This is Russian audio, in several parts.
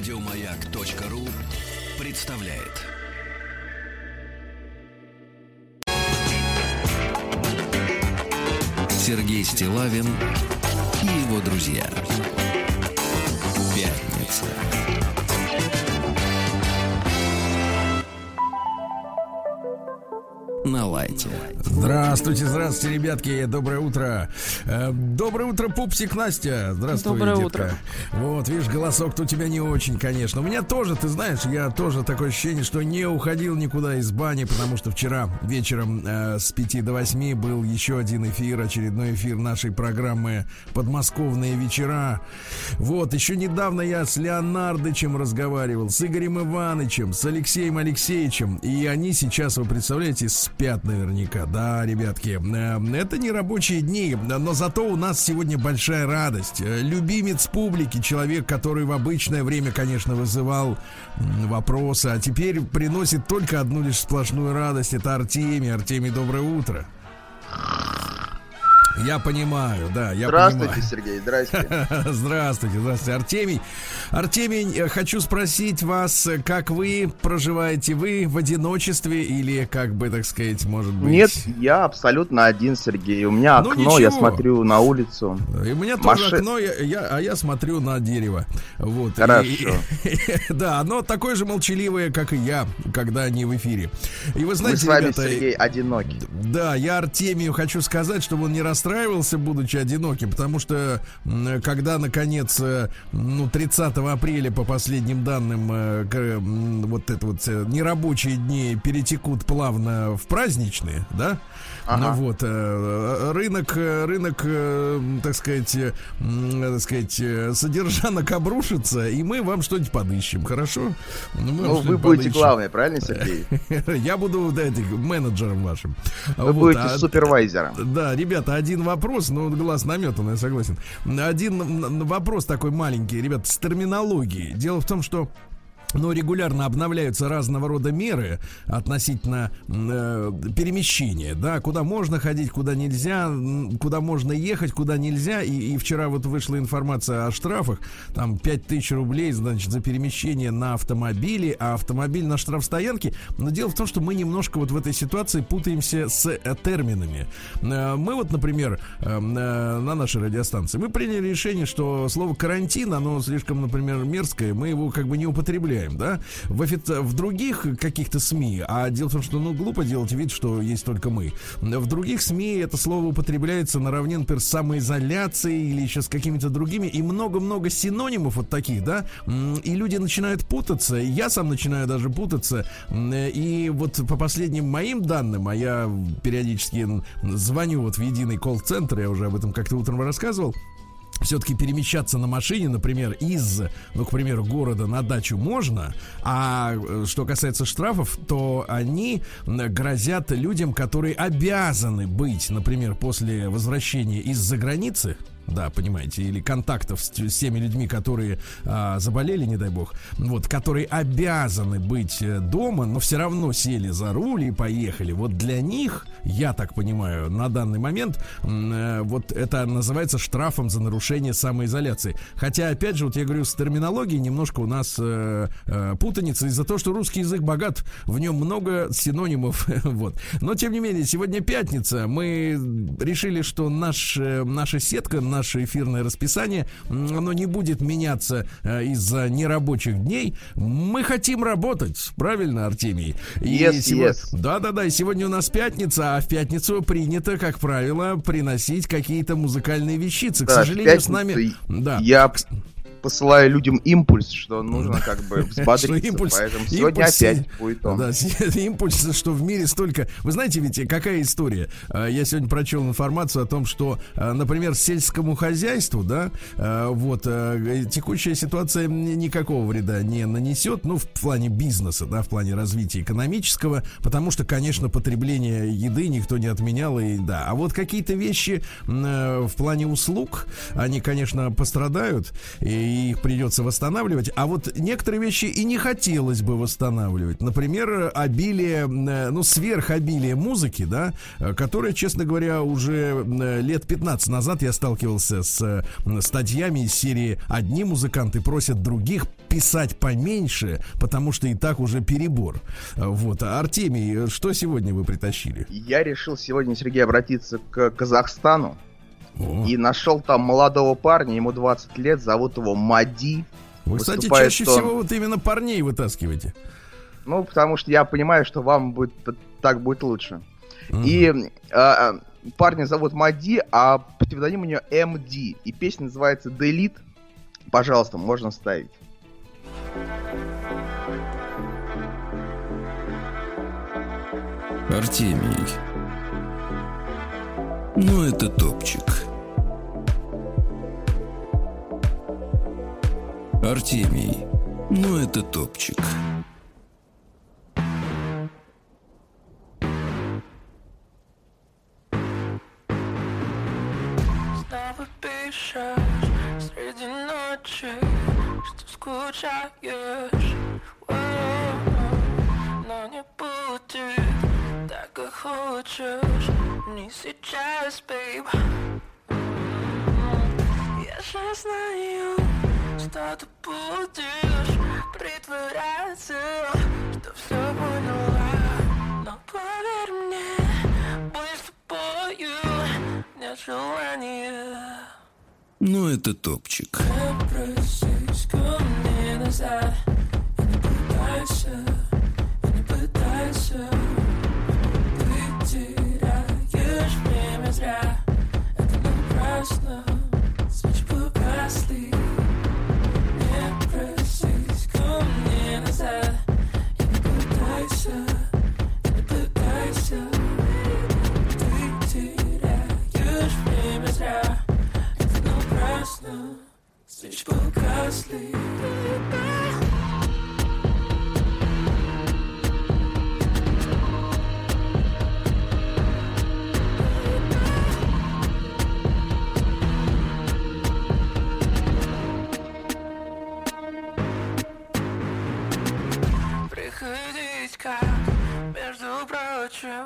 Радиомаяк.ру представляет. Сергей Стилавин и его друзья. Пятница. на лайте. Здравствуйте, здравствуйте, ребятки. Доброе утро. Э, доброе утро, пупсик Настя. Здравствуй, Доброе детка. утро. Вот, видишь, голосок-то у тебя не очень, конечно. У меня тоже, ты знаешь, я тоже такое ощущение, что не уходил никуда из бани, потому что вчера вечером э, с 5 до 8 был еще один эфир, очередной эфир нашей программы «Подмосковные вечера». Вот, еще недавно я с Леонардычем разговаривал, с Игорем Ивановичем, с Алексеем Алексеевичем. И они сейчас, вы представляете, спят наверняка. Да, ребятки, э, это не рабочие дни, но зато у нас сегодня большая радость. Э, Любимец публики, человек, который в обычное время, конечно, вызывал вопросы, а теперь приносит только одну лишь сплошную радость. Это Артемий. Артемий, доброе утро. Я понимаю, да, я Здравствуйте, понимаю. Сергей, здрасте. Здравствуйте, здравствуйте, Артемий. Артемий, э, хочу спросить вас, э, как вы проживаете? Вы в одиночестве или, как бы, так сказать, может быть... Нет, я абсолютно один, Сергей. У меня Ну, окно, я ничего. смотрю на улицу. И у меня тоже Маши- окно, я, я- а я смотрю на дерево. Вот. И- Хорошо. да, оно такое же молчаливое, как и я, когда они в эфире. И вы Мы знаете, с вами, ребята, Сергей, одиноки. Да, я Артемию хочу сказать, чтобы он не расстраивался, будучи одиноким, потому что когда, наконец, э, ну, 30 апреля, по последним данным, э, м, вот это вот э, нерабочие дни перетекут плавно в праздничные, да? Ага. Ну вот, э, рынок, э, рынок, э, так сказать, так сказать, содержанок обрушится, и мы вам что-нибудь подыщем, хорошо? мы вам Ну, вы будете подыщем. главный, правильно, Сергей? Я буду да, менеджером вашим. Вы Вот, будете а- супервайзером. Да, ребята, один вопрос, ну, глаз наметан, я согласен. Один вопрос такой маленький, ребят, с терминологией. Дело в том, что но регулярно обновляются разного рода меры относительно э, перемещения, да, куда можно ходить, куда нельзя, куда можно ехать, куда нельзя. И, и вчера вот вышла информация о штрафах, там 5000 рублей, значит, за перемещение на автомобиле, а автомобиль на штрафстоянке. Но дело в том, что мы немножко вот в этой ситуации путаемся с э, терминами. Э, Мы вот, например, э, э, на нашей радиостанции, мы приняли решение, что слово карантин, оно слишком, например, мерзкое, мы его как бы не употребляем, да, в, офици- в других каких-то СМИ, а дело в том, что, ну, глупо делать вид, что есть только мы. В других СМИ это слово употребляется наравне, например, с самоизоляцией или еще с какими-то другими, и много-много синонимов вот таких, да, и люди начинают путаться, я сам начинаю даже путаться, и вот по последним моим данным, а я периодически звоню вот в единый колл-центр, я уже об этом как-то утром рассказывал, все-таки перемещаться на машине, например, из, ну, к примеру, города на дачу можно, а э, что касается штрафов, то они грозят людям, которые обязаны быть, например, после возвращения из-за границы, да, понимаете, или контактов с, с теми людьми, которые а, заболели, не дай бог, вот, которые обязаны быть э, дома, но все равно сели за руль и поехали. Вот для них, я так понимаю, на данный момент, э, вот это называется штрафом за нарушение самоизоляции. Хотя, опять же, вот я говорю, с терминологией немножко у нас э, э, путаница из-за того, что русский язык богат, в нем много синонимов, вот. Но, тем не менее, сегодня пятница, мы решили, что наш, э, наша сетка, наше эфирное расписание, оно не будет меняться э, из-за нерабочих дней. Мы хотим работать, правильно, Артемий? Yes, сего- yes. Да-да-да, и сегодня у нас пятница, а в пятницу принято, как правило, приносить какие-то музыкальные вещицы. К Да, в сожалению, с нами... Да. Я посылаю людям импульс, что нужно как бы взбодриться. Импульс- Поэтому сегодня импульс- опять будет он. Да, импульс, что в мире столько... Вы знаете ведь, какая история? А, Я сегодня прочел информацию о том, что, а, например, сельскому хозяйству, да, а, вот, текущая ситуация ни- никакого вреда не нанесет, ну, в плане бизнеса, да, в плане развития экономического, потому что, конечно, потребление еды никто не отменял, и да. А вот какие-то вещи в плане услуг, они, конечно, пострадают, и их придется восстанавливать. А вот некоторые вещи и не хотелось бы восстанавливать. Например, обилие, э, ну, сверхобилие музыки, да, э, которое, честно говоря, уже э, лет 15 назад я сталкивался с статьями из серии «Одни музыканты просят других писать поменьше, потому что и так уже перебор. Вот. Артемий, что сегодня вы притащили? Я решил сегодня, Сергей, обратиться к Казахстану. О. И нашел там молодого парня, ему 20 лет, зовут его Мади. Вы, кстати, чаще он... всего вот именно парней вытаскиваете. Ну, потому что я понимаю, что вам будет так будет лучше. Mm. И а, парня зовут Мади, а псевдоним у нее МД. И песня называется Delete. Пожалуйста, можно ставить. Артемий. Ну, это топчик. Артемий. Ну, это топчик. среди ночи, что скучаешь, но не будет так, как хочешь, не сейчас, бейб. Я же знаю, что ты будешь притворяться, что все поняла, но поверь мне, быть с тобою нет желания. Ну, это топчик. Попросись ко мне назад И не пытайся, и не пытайся Ты теряешь время зря Это напрасно ясно, свечи погасли. Приходить как, между прочим,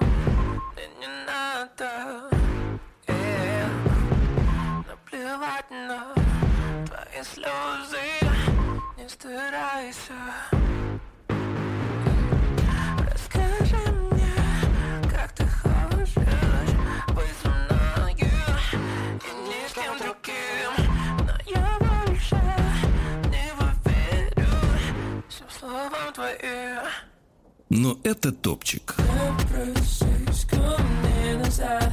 не надо плевать на твои слезы Не старайся Расскажи мне, как ты хочешь быть со мною И ни с кем другим. Но я больше не поверю Всем словам твоим. Но это топчик. Попросись ко мне назад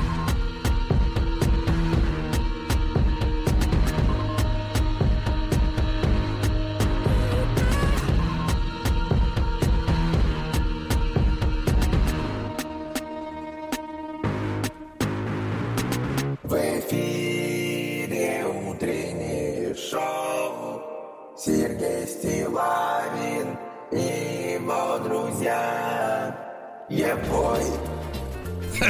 Сергей Стилавин и его друзья. Ебой.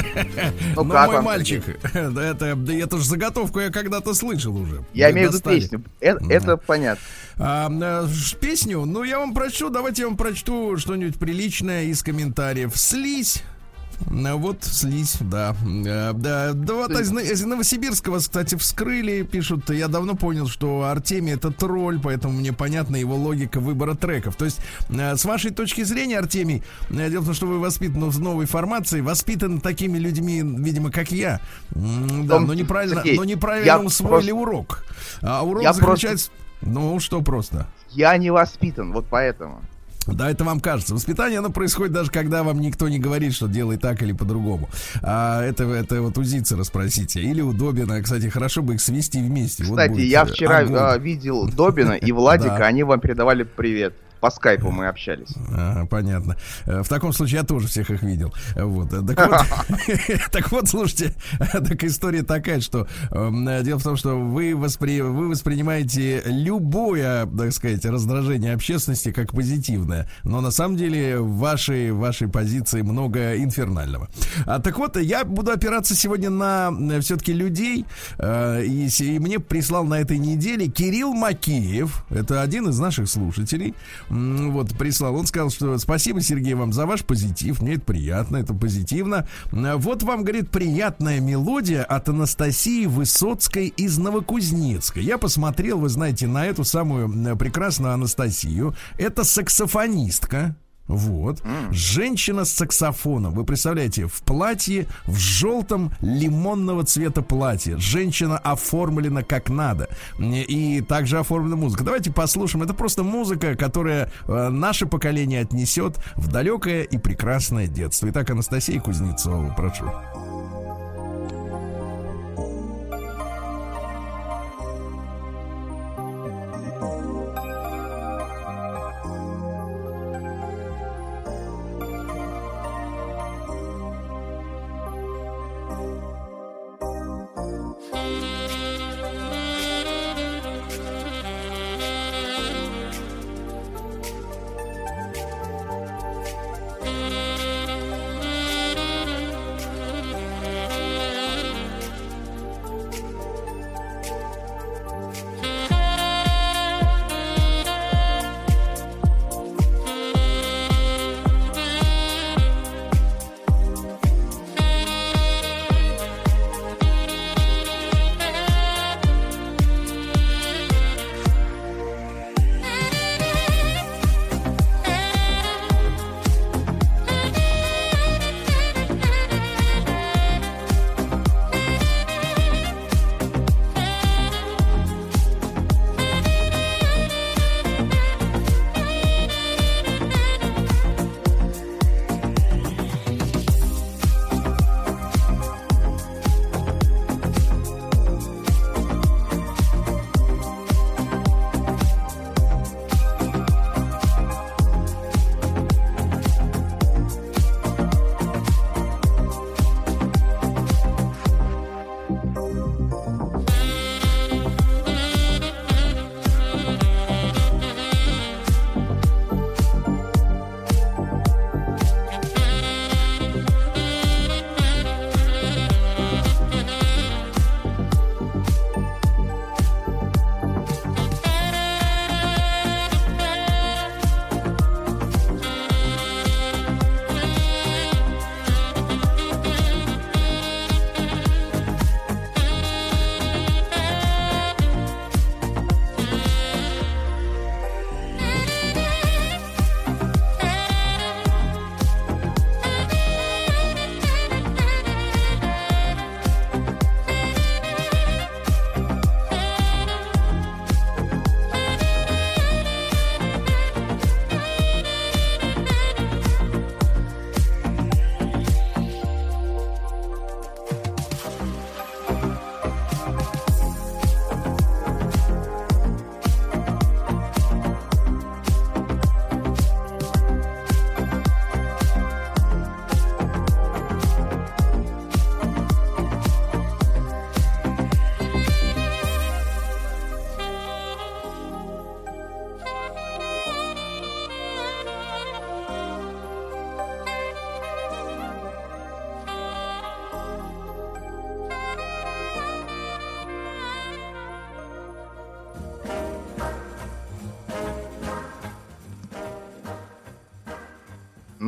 Ну, ну мой мальчик, это, да эту же заготовку я когда-то слышал уже. Я имею в виду песню. Это, это понятно. А, э, песню, ну я вам прочту, давайте я вам прочту что-нибудь приличное из комментариев. Слизь вот слизь, да. Э, да, да вот из, вас, кстати, вскрыли, пишут. Я давно понял, что Артемий это тролль, поэтому мне понятна его логика выбора треков. То есть, э, с вашей точки зрения, Артемий, э, дело в том, что вы воспитаны в новой формации, воспитаны такими людьми, видимо, как я. Да, но неправильно, Сергей, но неправильно усвоили просто... урок. А урок я заключается. Просто... Ну, что просто? Я не воспитан, вот поэтому. Да, это вам кажется. Воспитание, оно происходит даже когда вам никто не говорит, что делай так или по-другому. А это, это вот у Зицера спросите. Или у Добина. Кстати, хорошо бы их свести вместе. Кстати, вот я вчера огонь. видел Добина и Владика, они вам передавали привет. По скайпу мы общались. Ага, понятно. Э, В таком случае я тоже всех их видел. Вот. э, Так вот, так вот, слушайте, так история такая, что эм, э, дело в том, что вы, воспри... вы воспринимаете любое, так сказать, раздражение общественности как позитивное, но на самом деле в вашей, вашей позиции много инфернального. А, так вот, я буду опираться сегодня на все-таки людей, э, и, и мне прислал на этой неделе Кирилл Макеев, это один из наших слушателей, вот, прислал, он сказал, что спасибо, Сергей, вам за ваш позитив, мне это приятно, это позитивно. Вот вам, говорит, приятная мелодия от Анастасии Высоцкой из Новокузнецка. Я посмотрел, вы знаете, на эту самую прекрасную Анастасию. Это саксофонистка. Вот. Женщина с саксофоном. Вы представляете, в платье, в желтом лимонного цвета платье. Женщина оформлена как надо. И также оформлена музыка. Давайте послушаем. Это просто музыка, которая э, наше поколение отнесет в далекое и прекрасное детство. Итак, Анастасия Кузнецова, прошу.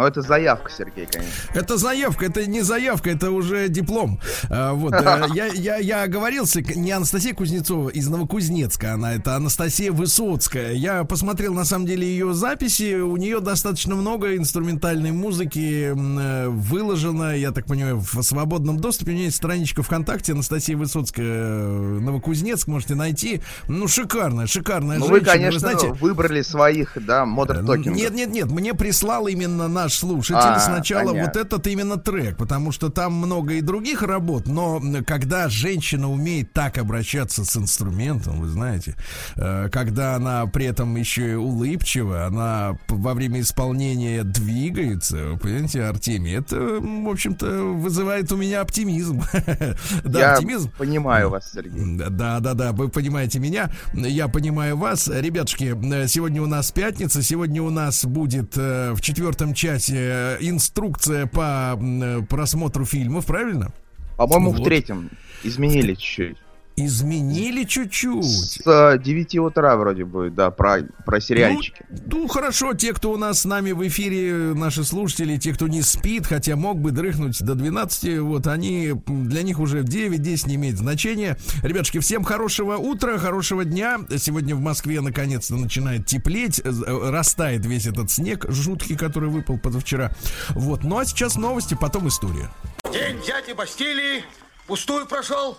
Но это заявка, Сергей, конечно. Это заявка, это не заявка, это уже диплом. А, вот, э, я, я, я оговорился, не Анастасия Кузнецова из Новокузнецка, она это Анастасия Высоцкая. Я посмотрел, на самом деле, ее записи, у нее достаточно много инструментальной музыки э, выложено, я так понимаю, в свободном доступе. У нее есть страничка ВКонтакте, Анастасия Высоцкая, э, Новокузнецк, можете найти. Ну, шикарная, шикарная Ну, вы, женщина. конечно, знаете, выбрали своих, да, модер токинг. Нет, нет, нет, мне прислал именно наш наш слушатель, А, сначала понятно. вот этот именно трек, потому что там много и других работ, но когда женщина умеет так обращаться с инструментом, вы знаете, э, когда она при этом еще и улыбчива, она во время исполнения двигается, вы понимаете, Артемий, это, в общем-то, вызывает у меня оптимизм. Да, Я оптимизм. понимаю вас, Сергей. Да, да, да, вы понимаете меня, я понимаю вас. Ребятушки, э, сегодня у нас пятница, сегодня у нас будет э, в четвертом часе э, инструкция по э, просмотру фильмов, правильно? По-моему, Вот. в третьем изменили чуть-чуть. Изменили чуть-чуть. С э, 9 утра вроде будет, да, про, про сериальчики. Ну, хорошо, те, кто у нас с нами в эфире, наши слушатели, те, кто не спит, хотя мог бы дрыхнуть до 12, вот они, для них уже 9-10 не имеет значения. Ребятушки, всем хорошего утра, хорошего дня. Сегодня в Москве наконец-то начинает теплеть, э, э, растает весь этот снег жуткий, который выпал позавчера. Вот, ну а сейчас новости, потом история. День дяди Бастилии пустую прошел.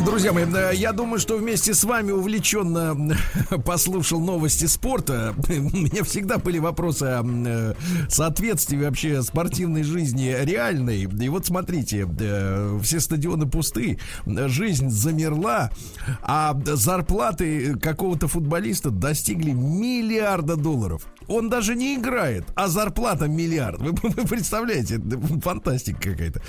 Друзья мои, я думаю, что вместе с вами увлеченно послушал новости спорта. У меня всегда были вопросы о э, соответствии вообще спортивной жизни реальной. И вот смотрите, э, все стадионы пусты, жизнь замерла, а зарплаты какого-то футболиста достигли миллиарда долларов. Он даже не играет, а зарплата миллиард. Вы, вы представляете, это фантастика какая-то.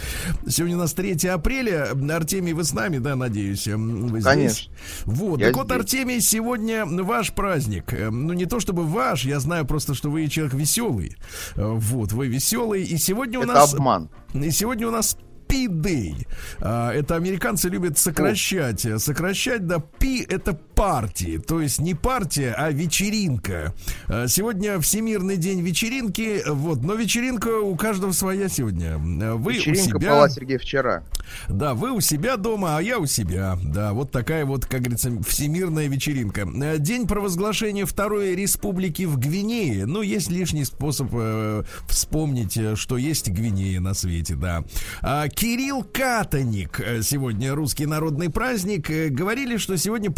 Сегодня у нас 3 апреля. Артемий, вы с нами, да, надеюсь? м, Вы здесь? Конечно. Вот. Я так вот, здесь. Артемий, сегодня ваш праздник. Э, Ну, не то чтобы ваш, я знаю просто, что вы человек веселый. Э, Вот, вы веселый. И сегодня у Это нас... обман. И сегодня у нас P-Day. А, Это американцы любят сокращать. Сокращать, да, P это партии. То есть не партия, а вечеринка. А, Сегодня Всемирный день вечеринки. Вот, но вечеринка у каждого своя сегодня. А, Вы Вечеринка у себя... была, Сергей, вчера. Да, вы у себя дома, а я у себя. Да, вот такая вот, как говорится, всемирная вечеринка. Э, День провозглашения Второй Республики в Гвинее. Ну, есть лишний способ э, вспомнить, э, что есть Гвинея на свете, да. А, Кирилл Катаник. э, Сегодня русский народный праздник. Э, Говорили, что сегодня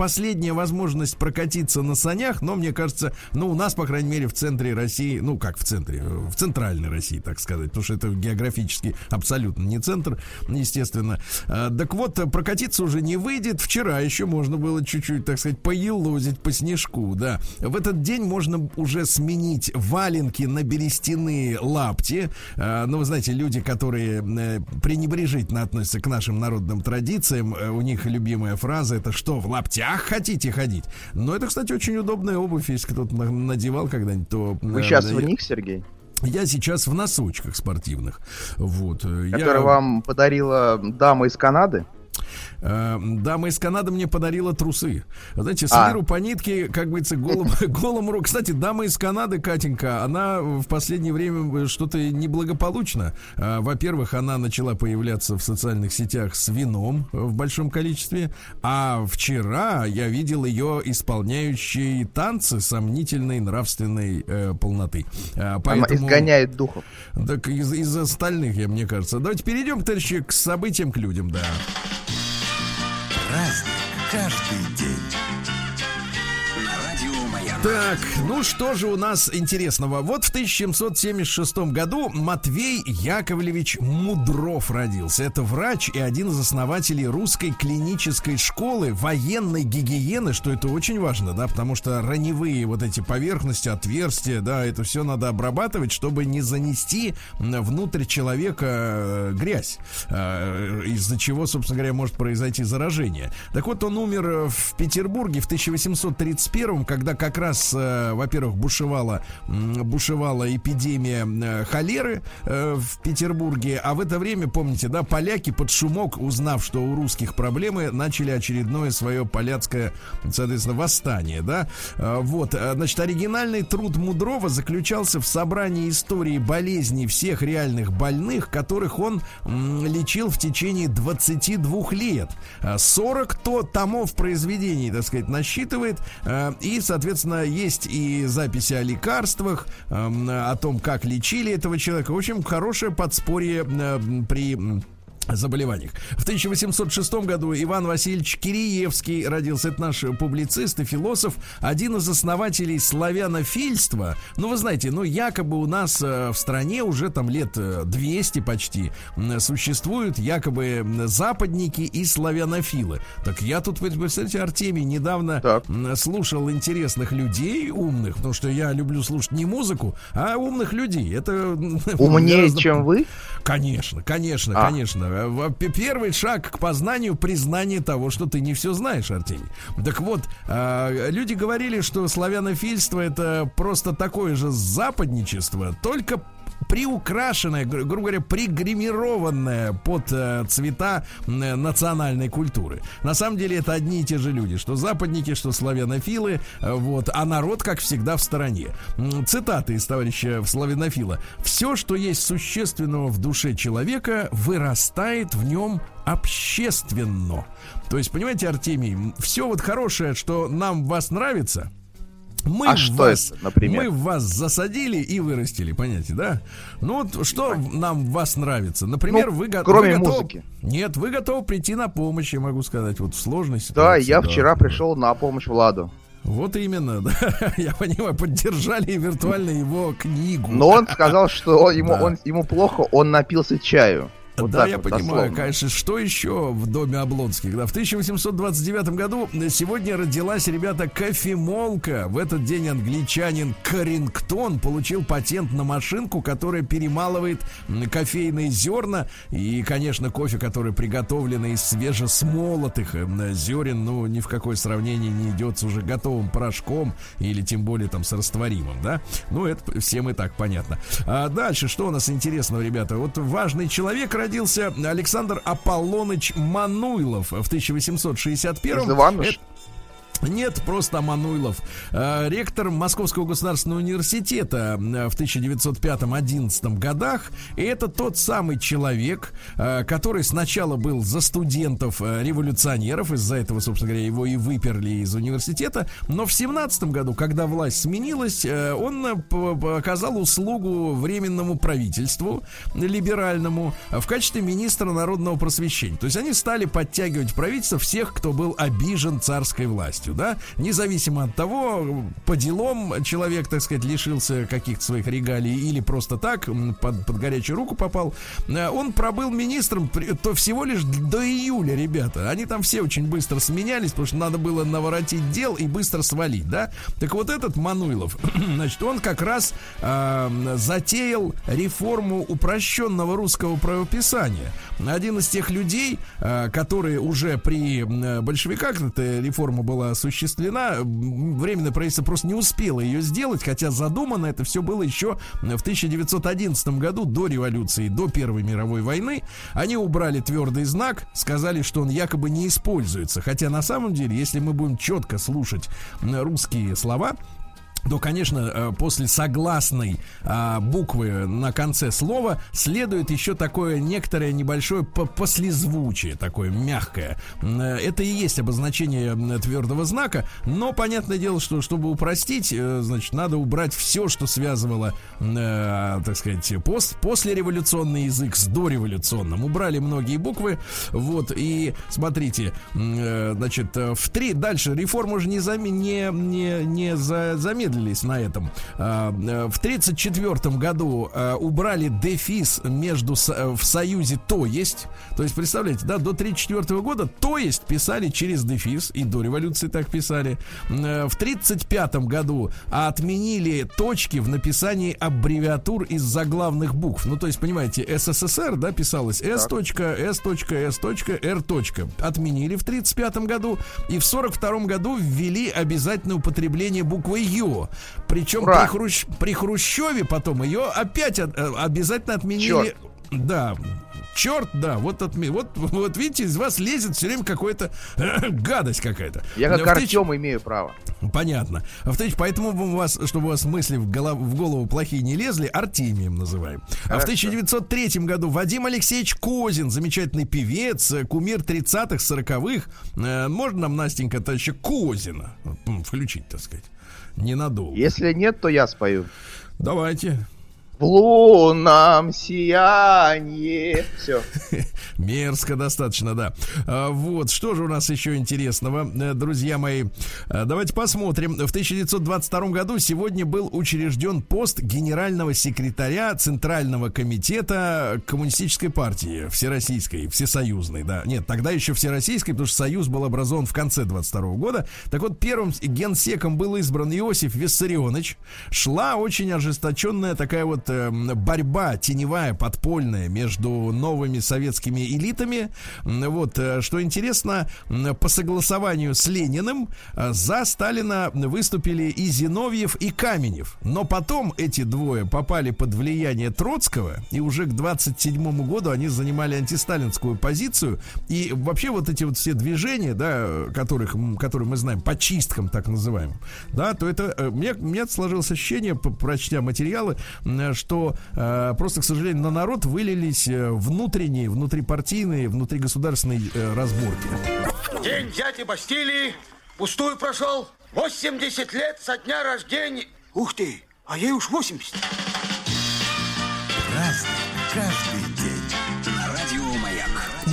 последняя возможность прокатиться на санях, но мне кажется, ну, у нас, по крайней мере, в центре России, ну, как в центре, э, в центральной России, так сказать, потому что это географически абсолютно не центр, естественно. А, Так вот, прокатиться уже не выйдет. Вчера еще можно было чуть-чуть, так сказать, поелозить по снежку, да. В этот день можно уже сменить валенки на берестяные лапти. А, Ну, вы знаете, люди, которые э, пренебрежительно относятся к нашим народным традициям, э, у них любимая фраза это что, в лаптях хотите ходить? Но это, кстати, очень удобная обувь, если кто-то на- надевал когда-нибудь, то... Вы сейчас я- в них, Сергей? Я сейчас в носочках спортивных. Вот. э, я- Который вам подарила дама из Канады? Э, Дама из Канады мне подарила трусы. Знаете, с А. по нитке, как говорится, голым, голым рук. Кстати, дама из Канады, Катенька, она в последнее время что-то неблагополучно. Э, Во-первых, она начала появляться в социальных сетях с вином в большом количестве. А вчера я видел ее исполняющей танцы сомнительной нравственной э, полноты. Э, Она поэтому- изгоняет духов. так из, из остальных, я мне кажется. Давайте перейдем, товарищи, к событиям, к людям, да праздник каждый день. Так, ну что же у нас интересного? Вот в 1776 году Матвей Яковлевич Мудров родился. Это врач и один из основателей русской клинической школы военной гигиены, что это очень важно, да, потому что раневые вот эти поверхности, отверстия, да, это все надо обрабатывать, чтобы не занести внутрь человека э, грязь, э, из-за чего, собственно говоря, может произойти заражение. Так вот, он умер в Петербурге в 1831, когда как раз, э, во-первых, бушевала, бушевала эпидемия э, холеры э, в Петербурге, а в это время, помните, да, поляки под шумок, узнав, что у русских проблемы, начали очередное свое поляцкое, соответственно, восстание, да. Вот, значит, оригинальный труд Мудрова заключался в собрании истории болезней всех реальных больных, которых он лечил в течение 22 лет. Э, 40 то томов произведений, так сказать, насчитывает. И, соответственно, есть и записи о лекарствах, эм, о том, как лечили этого человека. В общем, хорошее подспорье э, при заболеваниях. В 1806 году Иван Васильевич Киреевский родился. Это наш публицист и философ, один из основателей славянофильства. Ну, вы знаете, ну, якобы у нас э, в стране уже там лет э, 200 почти м, существуют якобы западники и славянофилы. Так я тут, представляете, Артемий, недавно Так. слушал интересных людей умных, потому что я люблю слушать не музыку, а умных людей. Это Умнее, гораздо- чем вы? Конечно, конечно, А. конечно. Э, Первый шаг к познанию признание того, что ты не все знаешь, Артемий. Так вот, э, люди говорили, что славянофильство это просто такое же западничество, только приукрашенное, гру- грубо говоря, пригримированное под э, цвета м, национальной культуры. На самом деле это одни и те же люди, что западники, что славянофилы, э, вот, а народ, как всегда, в стороне. Цитаты из товарища славянофила. Все, что есть существенного в душе человека, вырастает в нем общественно. То есть, понимаете, Артемий, все вот хорошее, что нам вас нравится, мы А в что вас, это, например? Мы вас засадили и вырастили, понимаете, да? Ну вот что нам вас нравится? Например, Ну, вы, го- кроме вы готовы... музыки. Нет, вы готовы прийти на помощь, я могу сказать, вот в сложной Да, ситуации. я вчера пришел на помощь Владу. Вот именно, да. Я понимаю, поддержали виртуально его книгу. Но он сказал, что ему, Да. он, ему плохо, он напился чаю. Вот да, я вот, понимаю, дословно. конечно, что еще в доме Облонских? Да, в 1829 году сегодня родилась, ребята, кофемолка. В этот день англичанин Карингтон получил патент на машинку, которая перемалывает кофейные зерна. И, конечно, кофе, который приготовлен из свежесмолотых зерен, ну, ни в какое сравнение не идет с уже готовым порошком или тем более там с растворимым, да? Ну, это всем и так понятно. А дальше, что у нас интересного, ребята? Вот важный человек родился Александр Аполлоныч Мануйлов в 1861 Из Ивануш? Это- нет, просто Мануйлов. Э, Ректор Московского государственного университета э, в 1905-11 годах. И это тот самый человек, э, который сначала был за студентов э, революционеров. Из-за этого, собственно говоря, его и выперли из университета. Но в 17 году, когда власть сменилась, он оказал услугу временному правительству либеральному в качестве министра народного просвещения. То есть они стали подтягивать в правительство всех, кто был обижен царской властью, да, независимо от того, по делам человек, так сказать, лишился каких-то своих регалий или просто так под, под горячую руку попал. Э, Он пробыл министром то всего лишь до июля, ребята. Они там все очень быстро сменялись, потому что надо было наворотить дел и быстро свалить, да. Так вот этот Мануилов, значит, он как раз э, затеял реформу упрощенного русского правописания. Один из тех людей, э, которые уже при э, большевиках эта реформа была осуществлена, временное правительство просто не успело ее сделать, хотя задумано это все было еще в 1911 году, до революции, до Первой мировой войны. Они убрали твердый знак, сказали, что он якобы не используется. Хотя на самом деле, если мы будем четко слушать русские слова, то, конечно, э, после согласной а, буквы на конце слова следует еще такое некоторое небольшое по- послезвучие, такое мягкое. Э, Это и есть обозначение твердого знака, но понятное дело, что чтобы упростить, э, значит, надо убрать все, что связывало, э, так сказать, пост, послереволюционный язык с дореволюционным. Убрали многие буквы, вот, и смотрите, э, значит, э, в три, дальше реформу же не, заме- не, не, не за- замедлились на этом. А, э, В 1934 году э, убрали дефис между э, в союзе то есть. То есть, представляете, да, до 1934 года то есть писали через дефис, и до революции так писали. В 1935 году отменили точки в написании аббревиатур из заглавных букв. Ну, то есть, понимаете, СССР, да, писалось S. S. S. R. Отменили в 1935 году. И в 1942 году ввели обязательное употребление буквы Причем Ура! при, Хрущ- при Хрущеве потом ее опять от- э, обязательно отменили. Чёрт. Да. Черт, да, вот, отме- вот, вот видите, из вас лезет все время какая-то гадость какая-то. Я как В тысяч- Артем имею право. Понятно. В-тысяч- поэтому мы вас, чтобы у вас мысли в, голов- в голову плохие не лезли, Артемием называем. А в Хорошо. 1903 году Вадим Алексеевич Козин, замечательный певец, э, кумир 30-х, 40-х. Э, можно нам, Настенька, товарища Козина включить, так сказать? Ненадолго. Если нет, то я спою. Давайте. В лунном сиянии. Все. Мерзко достаточно, да. А, вот, что же у нас еще интересного, э, друзья мои? А, Давайте посмотрим. В 1922 году сегодня был учрежден пост генерального секретаря Центрального комитета Коммунистической партии Всероссийской, Всесоюзной, да. Нет, тогда еще Всероссийской, потому что Союз был образован в конце 22 года. Так вот, первым генсеком был избран Иосиф Виссарионович. Шла очень ожесточенная такая вот э, борьба теневая, подпольная между новыми советскими элитами. Вот, э, что интересно, по согласованию с Лениным э, за Сталина выступили и Зиновьев, и Каменев. Но потом эти двое попали под влияние Троцкого, и уже к 27 году они занимали антисталинскую позицию. И вообще вот эти вот все движения, да, которых, которые мы знаем, по чисткам так называемым, да, то это, э, мне, меня сложилось ощущение, прочтя материалы, что э, просто, к сожалению, на народ вылились э, внутренние, внутрипартийные, внутригосударственные э, разборки. День дяди Бастилии пустую прошел. 80 лет со дня рождения. Ух ты, а ей уж 80. Каждый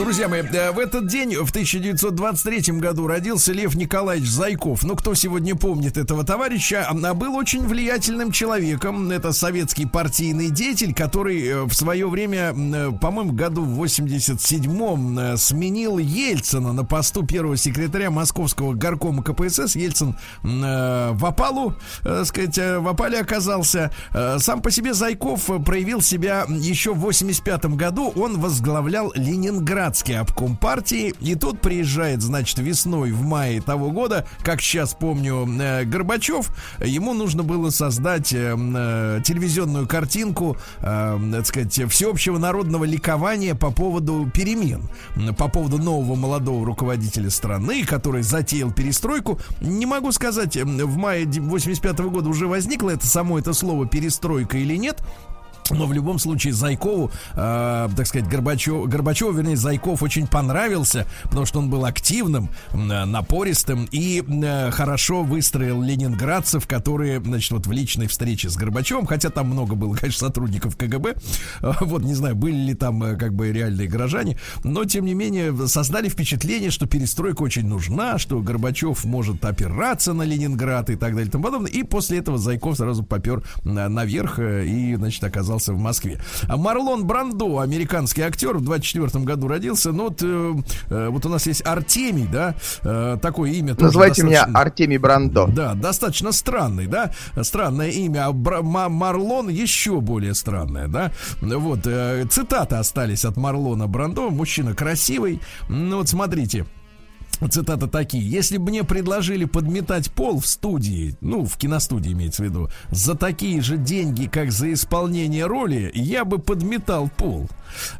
Друзья мои, э, в этот день, в 1923 году, родился Лев Николаевич Зайков. Ну, кто сегодня помнит этого товарища, а, был очень влиятельным человеком. Это советский партийный деятель, который э, в свое время, э, по-моему, году в 87-м э, сменил Ельцина на посту первого секретаря Московского горкома КПСС. Ельцин в опалу, э, сказать, в опале оказался. Сам по себе Зайков проявил себя еще в 85 году. Он возглавлял Ленинградский обком партии. И тут приезжает, значит, весной в мае того года, как сейчас помню, э, Горбачев. Ему нужно было создать э, э, телевизионную картинку, так сказать, всеобщего народного ликования по поводу перемен, по поводу нового молодого руководителя страны, который затеял перестройку. Не могу сказать, в мае 85 года уже возникло это само это слово перестройка или нет. Но в любом случае Зайкову, э, так сказать, Горбачев, Горбачеву, вернее, Зайков очень понравился, потому что он был активным, э, напористым и э, хорошо выстроил ленинградцев, которые, значит, вот в личной встрече с Горбачевым, хотя там много было, конечно, сотрудников КГБ, э, вот, не знаю, были ли там э, как бы реальные горожане, но, тем не менее, создали впечатление, что перестройка очень нужна, что Горбачев может опираться на Ленинград и так далее и тому подобное, и после этого Зайков сразу попер на- наверх э, и, значит, оказался в Москве. А Марлон Брандо, американский актер, в 24 году родился. Ну, вот, э, э, вот у нас есть Артемий, да, э, такое имя. Называйте меня Артемий Брандо. да, достаточно странный, да, странное имя. А Бра- Ма- Марлон еще более странное, да. Вот э, цитаты остались от Марлона Брандо. Мужчина красивый. Ну вот смотрите. Цитаты такие. Если бы мне предложили подметать пол в студии, ну, в киностудии имеется в виду, за такие же деньги, как за исполнение роли, я бы подметал пол.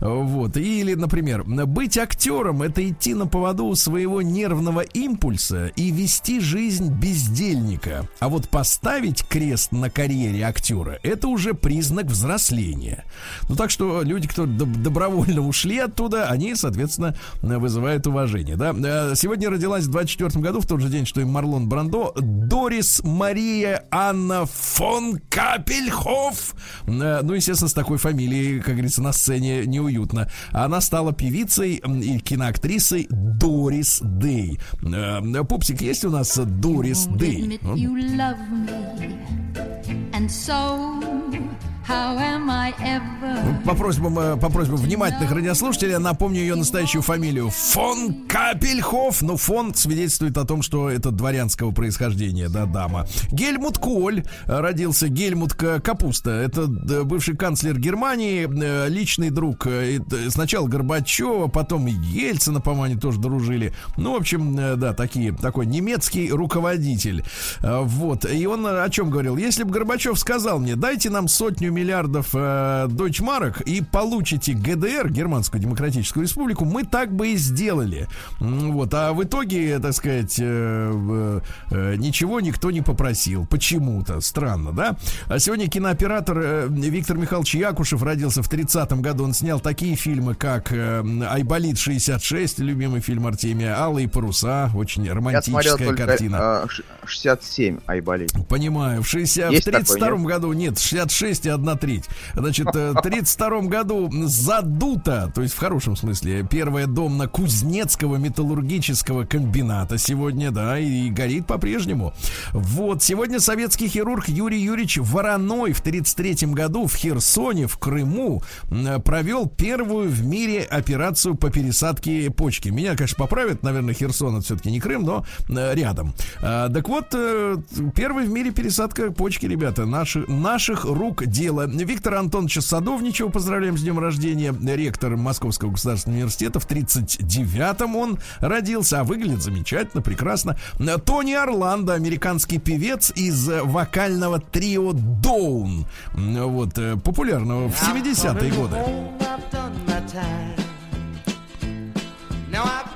Вот. Или, например, быть актером это идти на поводу своего нервного импульса и вести жизнь бездельника. А вот поставить крест на карьере актера это уже признак взросления. Ну так что люди, кто доб- добровольно ушли оттуда, они, соответственно, вызывают уважение. Да? Э, Сегодня родилась в 24 году, в тот же день, что и Марлон Брандо, Дорис Мария Анна фон Капельхоф. Э, Ну, естественно, с такой фамилией, как говорится, на сцене неуютно. Она стала певицей и киноактрисой Дорис Дэй. Э, Пупсик, есть у нас Дорис won't Дэй? Ну? По просьбам, э, по просьбам внимательных радиослушателей, напомню ее настоящую фамилию. Фон Капельхоф. Но фон свидетельствует о том, что это дворянского происхождения, да, дама. Гельмут Коль э, родился. Гельмут Капуста. Это э, бывший канцлер Германии, личный друг сначала Горбачева, потом Ельцина, по-моему, тоже дружили. Ну, в общем, да, такие, такой немецкий руководитель. Вот. И он о чем говорил? Если бы Горбачев сказал мне, дайте нам сотню миллиардов э, э, Дойчмарок и получите ГДР, Германскую Демократическую Республику, мы так бы и сделали. Вот, а в итоге, так сказать, э, э, ничего никто не попросил. Почему-то. Странно, да? А сегодня кинооператор э, Виктор Михайлович Якушев родился в 30-м году. Он снял такие фильмы, как э, «Айболит 66», любимый фильм Артемия, «Алые паруса», очень Я смотрел романтическая только картина. э, ш- 67 Айболит. Понимаю, в, 60, в Есть такой, 32 нет? году, нет, 66 и 1 треть. Значит, э, в 32 году задута, то есть в хорошем смысле, первая домна Кузнецкого металлургического комбината сегодня, да, и, горит по-прежнему. Вот, сегодня советский хирург Юрий Юрьевич Вороной в 33 году в Херсоне, в Крыму, провел первую в мире операцию по пересадке почки. Меня, конечно, поправят, наверное, Херсон это все-таки не Крым, но э, рядом. А, так вот, э, первый в мире пересадка почки, ребята, наши, наших рук дело. Виктора Антоновича Садовничева, поздравляем с днем рождения, ректор Московского государственного университета, в 39-м он родился, а выглядит замечательно, прекрасно. Тони Орландо, американский певец из вокального трио Доун, вот, э, популярного в 70-е годы. Now I've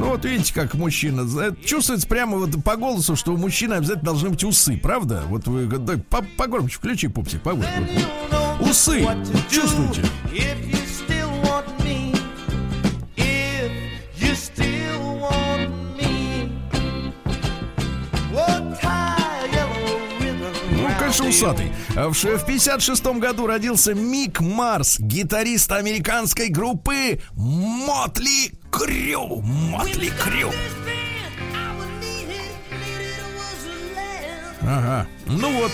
Ну вот видите, как мужчина. Чувствуется прямо вот по голосу, что у мужчины обязательно должны быть усы, правда? Вот вы да, по- погромче включи, пупсик. Then Вот. Усы. Чувствуете? Ну, конечно, усатый. А В ш- в 56 году родился Мик Марс, гитарист американской группы Mötley Crüe. Mötley Crüe. Ага. Ну вот,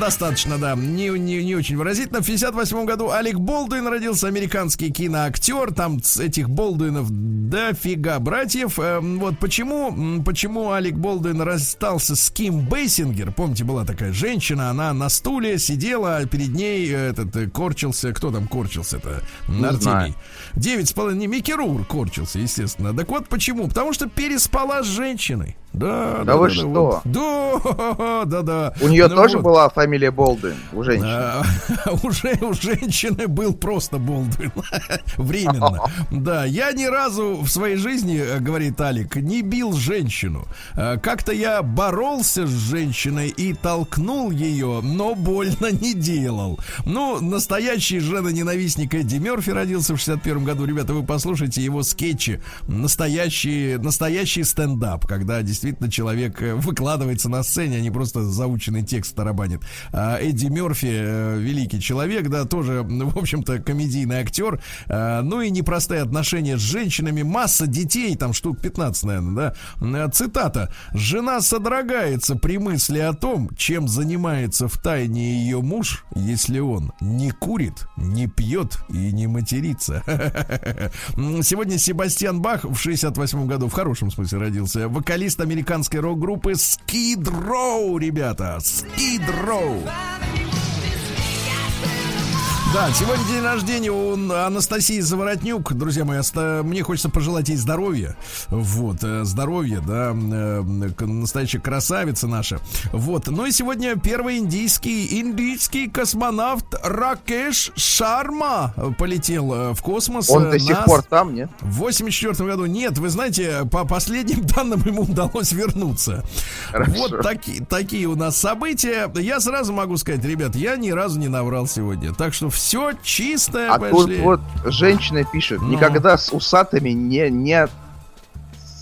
достаточно, да. Не, не, не очень выразительно. В 58 году Алек Болдуин родился, американский киноактер. Там этих Болдуинов дофига братьев. Эм, вот почему, почему Алек Болдуин расстался с Ким Бейсингер. Помните, была такая женщина, она на стуле сидела, а перед ней э, этот э, корчился. Кто там корчился-то? Артемий. Девять с половиной. Микки Рур корчился, естественно. Так вот почему? Потому что переспала с женщиной. Да, Да вы что? вот. Да, да, да. У нее Ну тоже вот. была фамилия Болдуин, у женщины. А, уже у женщины был просто Болдуин. Временно. Да, я ни разу в своей жизни, э, говорит Алик, не бил женщину. Э, Как-то я боролся с женщиной и толкнул ее, но больно не делал. Ну, настоящий жена-ненавистник Эдди Мерфи родился в 61 году. Ребята, вы послушайте его скетчи. Настоящий, настоящий стендап, когда действительно человек э, выкладывается на сцене, а не просто заученный текст тарабанит. А Эдди Мерфи, э, великий человек, да, тоже, в общем-то, комедийный актер. А, Ну и непростые отношения с женщинами, масса детей, там штук 15, наверное, да. А, Цитата. «Жена содрогается при мысли о том, чем занимается в тайне ее муж, если он не курит, не пьет и не матерится». Сегодня Себастьян Бах в 68 году, в хорошем смысле родился, вокалист американской рок-группы Skid Row, ребята, Skid Row. Да, сегодня день рождения у Анастасии Заворотнюк. Друзья мои, мне хочется пожелать ей здоровья. Вот, э, здоровья, да, э, настоящая красавица наша. Вот, ну и сегодня первый индийский, индийский космонавт Ракеш Шарма полетел э, в космос. Он до сих пор там, нет? в 84 году нет, вы знаете, по последним данным ему удалось вернуться. Хорошо. Вот таки- такие у нас события. Я сразу могу сказать, ребят, я ни разу не наврал сегодня. Так что все чистое А тут пошли. вот женщина пишет, Ну. никогда с усатыми не, не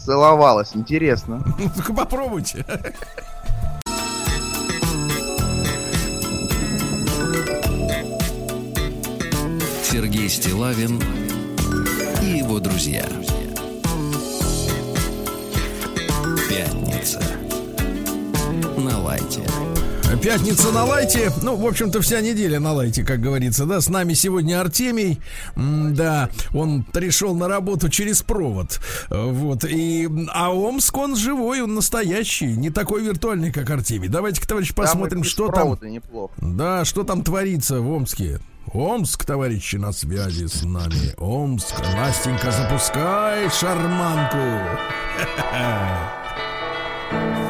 целовалась. Интересно. Только попробуйте. Сергей Стилавин и его друзья. Пятница. На лайте. Пятница на лайте. Ну, в общем-то, вся неделя на лайте, как говорится, да. С нами сегодня Артемий. Да, он пришел на работу через провод. Вот. И, а Омск, он живой, он настоящий. Не такой виртуальный, как Артемий. Давайте-ка, товарищи, посмотрим, что там. неплохо. Да, что там творится в Омске? Омск, товарищи, на связи с нами. Омск. Настенька, запускай шарманку.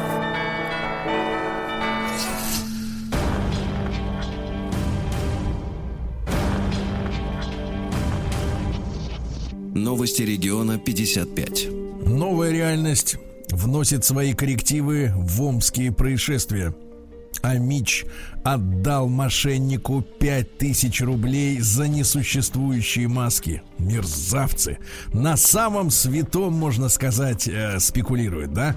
Новости региона 55. Новая реальность вносит свои коррективы в омские происшествия. А Мич отдал мошеннику 5000 рублей за несуществующие маски. Мерзавцы. На самом святом, можно сказать, э, спекулируют, да?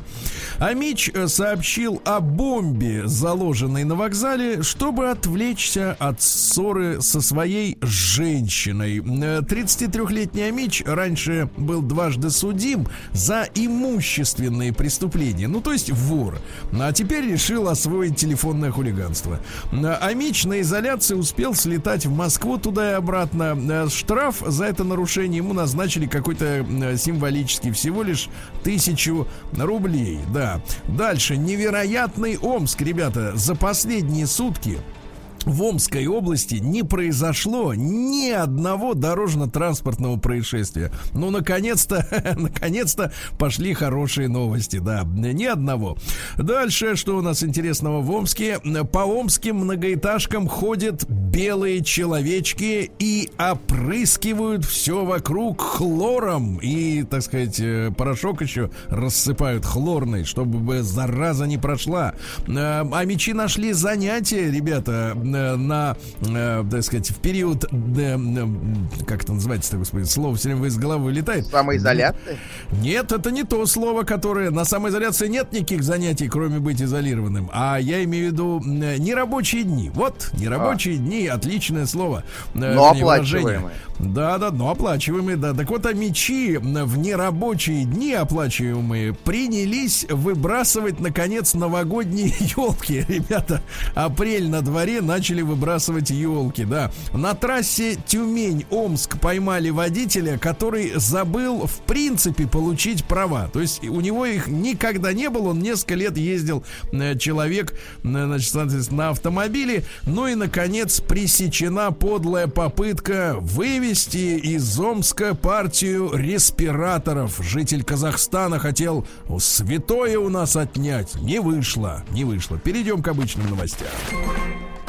А Мич э, сообщил о бомбе, заложенной на вокзале, чтобы отвлечься от ссоры со своей женщиной. Э, 33-летний Амич раньше был дважды судим за имущественные преступления. Ну, то есть вор. А теперь решил освоить телефонное хулиганство. Амич на изоляции успел слетать в Москву туда и обратно. Э, Штраф за это нарушение ему назначили какой-то э, символический, всего лишь тысячу рублей. Да. Дальше. Невероятный Омск, ребята, за последние сутки в Омской области не произошло ни одного дорожно-транспортного происшествия. Ну, наконец-то, наконец-то пошли хорошие новости, да, ни одного. Дальше, что у нас интересного в Омске? По омским многоэтажкам ходят белые человечки и опрыскивают все вокруг хлором. И, так сказать, э, порошок еще рассыпают хлорный, чтобы зараза не прошла. Э, А мечи нашли занятия, ребята, на, э, так сказать, в период, э, э, как это называется, господи, слово все время из головы вылетает. Самоизоляция? Нет, это не то слово, которое... На самоизоляции нет никаких занятий, кроме быть изолированным. А я имею в виду э, нерабочие дни. Вот, нерабочие дни, отличное слово. Э, Но оплачиваемые. Да, да, но оплачиваемые, да. Так вот, а мечи в нерабочие дни оплачиваемые принялись выбрасывать, наконец, новогодние елки. Ребята, апрель на дворе начали выбрасывать елки, да. На трассе Тюмень-Омск поймали водителя, который забыл, в принципе, получить права. То есть у него их никогда не было, он несколько лет ездил, э, человек, э, значит, на автомобиле. Ну и, наконец, пресечена подлая попытка вывести из Омска партию респираторов. Житель Казахстана хотел святое у нас отнять. Не вышло, не вышло. Перейдем к обычным новостям.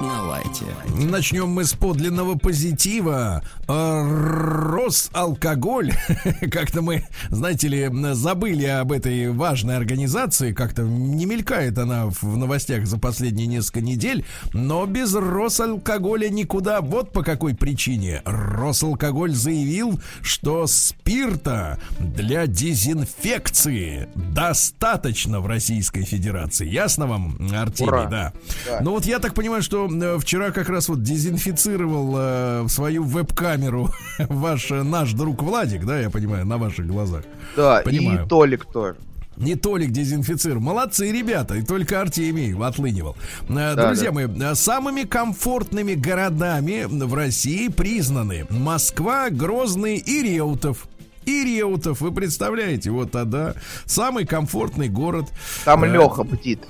На лайте. Начнем мы с подлинного позитива. Э, Росалкоголь. Как-то мы, знаете ли, забыли об этой важной организации. Как-то не мелькает она в новостях за последние несколько недель. Но без Росалкоголя никуда. Вот по какой причине. Росалкоголь заявил, что спирта для дезинфекции достаточно в Российской Федерации. Ясно вам, Артемий? Ура. Да. Да. Ну вот я так понимаю, что вчера как раз вот дезинфицировал э, свою веб-камеру ваш э, наш друг Владик, да, я понимаю, на ваших глазах. Да, Понимаю. и Толик тоже. Не Толик дезинфицировал. Молодцы ребята, и только Артемий отлынивал. Э, Да, Друзья да. мои, э, самыми комфортными городами в России признаны Москва, Грозный и Реутов. И Реутов, вы представляете, вот тогда самый комфортный город. Там Э, Леха бдит.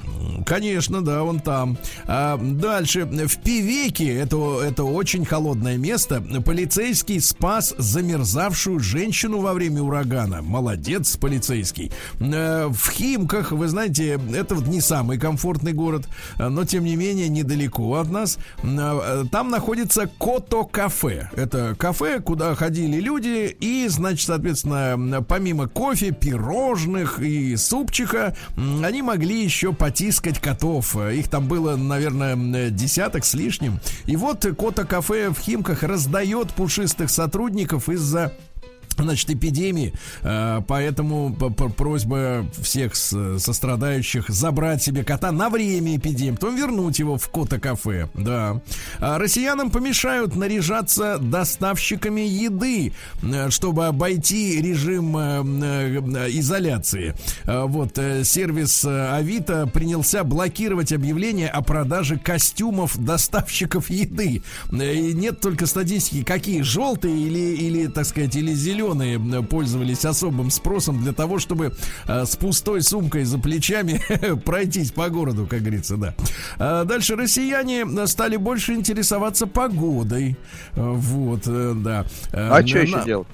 Конечно, да, он там. А, дальше. В Пивеке, это, это очень холодное место, полицейский спас замерзавшую женщину во время урагана. Молодец, полицейский. Э, В Химках, вы знаете, это вот не самый комфортный город, но тем не менее недалеко от нас. Э, Там находится Кото-кафе. Это кафе, куда ходили люди и, значит, соответственно, помимо кофе, пирожных и супчика, они могли еще потискать котов. Их там было, наверное, десяток с лишним. И вот Кота-кафе в Химках раздает пушистых сотрудников из-за Значит, эпидемии, Э, поэтому просьба всех сострадающих забрать себе кота на время эпидемии, потом вернуть его в кота-кафе, да. А россиянам помешают наряжаться доставщиками еды, э, чтобы обойти режим э, изоляции. Вот, сервис Авито принялся блокировать объявления о продаже костюмов доставщиков еды. И нет только статистики, какие, желтые или, или так сказать, или зеленые м, пользовались особым спросом для того, чтобы э, с пустой сумкой за плечами пройтись по городу, как говорится, да. А дальше россияне стали больше интересоваться погодой. Э, Вот, э, да. Э, А что еще делать?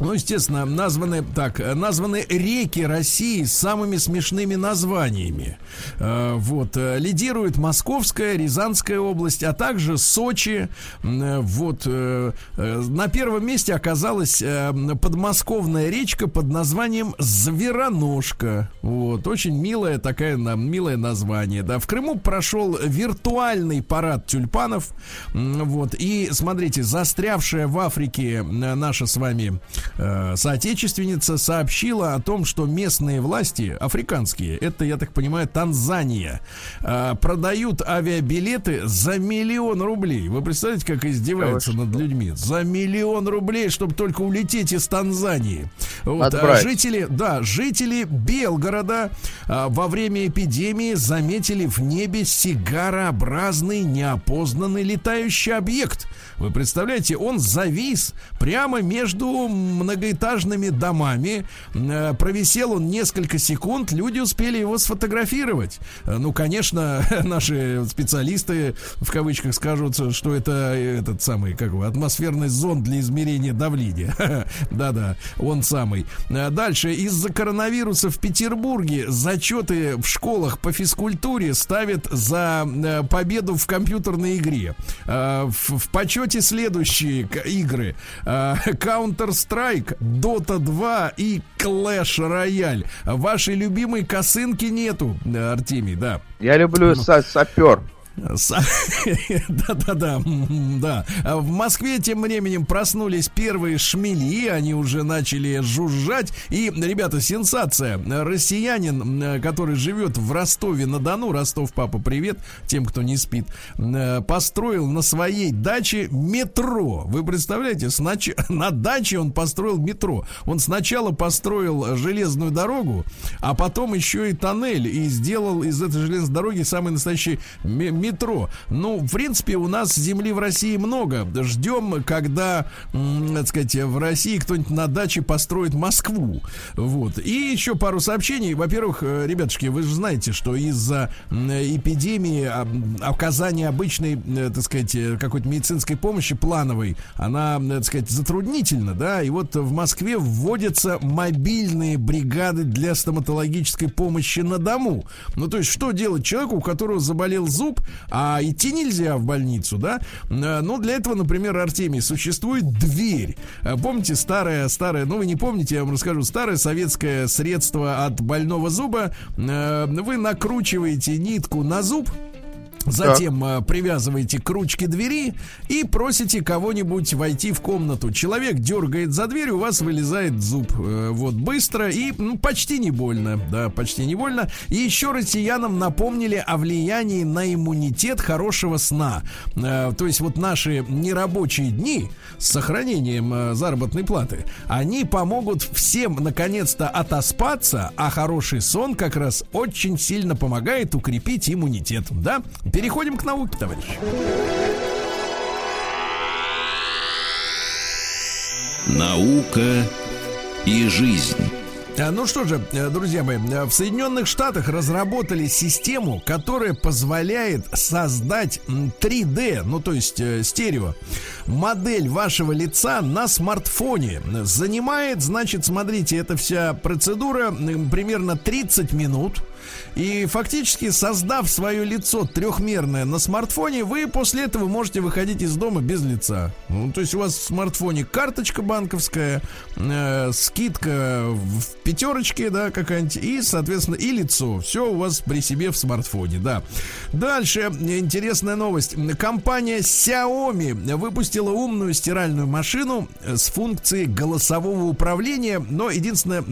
Ну, естественно, названы так, названы реки России с самыми смешными названиями. Э, Вот э, лидирует Московская, Рязанская область, а также Сочи. Э, Вот на первом месте оказалась подмосковная речка под названием Звероножка. Вот очень милое такая на- милое название. Да, в Крыму прошел виртуальный парад тюльпанов. Вот и смотрите, застрявшая в Африке наша с вами э, соотечественница сообщила о том, что местные власти, африканские, это, я так понимаю, Танзания, э, продают авиабилеты за миллион рублей. Вы представляете, как издеваются над людьми? За миллион рублей, чтобы только улететь из Танзании. Вот, а жители, да, жители Белгорода а, во время эпидемии заметили в небе сигарообразный неопознанный летающий объект. Вы представляете, он завис прямо между многоэтажными домами. Э, Провисел он несколько секунд, люди успели его сфотографировать. Э, Ну, конечно, наши специалисты в кавычках скажут, что это этот самый, как его, атмосферный зонд для измерения давления. Да-да, он самый. Э, Дальше. Из-за коронавируса в Петербурге зачеты в школах по физкультуре ставят за э, победу в компьютерной игре. Э, В, почете следующие игры. Э, Counter-Strike, Dota 2 и Clash Royale. Вашей любимой косынки нету, э, Артемий, да. Я люблю са- сапер. Да-да-да, м, да. А В Москве тем временем проснулись первые шмели, они уже начали жужжать. И, ребята, сенсация. Россиянин, который живет в Ростове-на-Дону, Ростов, папа, привет тем, кто не спит, м, построил на своей даче метро. Вы представляете, снач- на даче он построил метро. Он сначала построил железную дорогу, а потом еще и тоннель и сделал из этой железной дороги самый настоящий ме- метро. Ну, в принципе, у нас земли в России много. Ждем, когда, так сказать, в России кто-нибудь на даче построит Москву. Вот. И еще пару сообщений. Во-первых, э, ребятушки, вы же знаете, что из-за эпидемии а, м, оказания обычной, э, так сказать, э, какой-то медицинской помощи плановой, она, так сказать, затруднительна, да, и вот в Москве вводятся мобильные бригады для стоматологической помощи на дому. Ну, то есть, что делать человеку, у которого заболел зуб, а идти нельзя в больницу, да? Э, Ну, для этого, например, Артемий, существует дверь. Э, Помните старое, старое, ну, вы не помните, я вам расскажу, старое советское средство от больного зуба. Э, Вы накручиваете нитку на зуб, Затем э, привязываете к ручке двери и просите кого-нибудь войти в комнату. Человек дергает за дверь, у вас вылезает зуб. Э, вот быстро и ну, почти не больно. Да, почти не больно. И еще россиянам напомнили о влиянии на иммунитет хорошего сна. Э, то есть вот наши нерабочие дни с сохранением заработной платы, они помогут всем наконец-то отоспаться, а хороший сон как раз очень сильно помогает укрепить иммунитет. Да? Переходим к науке, товарищи. Наука и жизнь. А, Ну что же, э, друзья мои, э, в Соединенных Штатах разработали систему, которая позволяет создать м, 3D, ну то есть э, стерео, модель вашего лица на смартфоне. Занимает, значит, смотрите, эта вся процедура примерно 30 минут. И фактически, создав свое лицо трехмерное на смартфоне, вы после этого можете выходить из дома без лица. Ну, то есть у вас в смартфоне карточка банковская, э, скидка в пятерочке, да, какая-нибудь, и, соответственно, и лицо. Все у вас при себе в смартфоне, да. Дальше интересная новость. Компания Xiaomi выпустила умную стиральную машину с функцией голосового управления, но единственное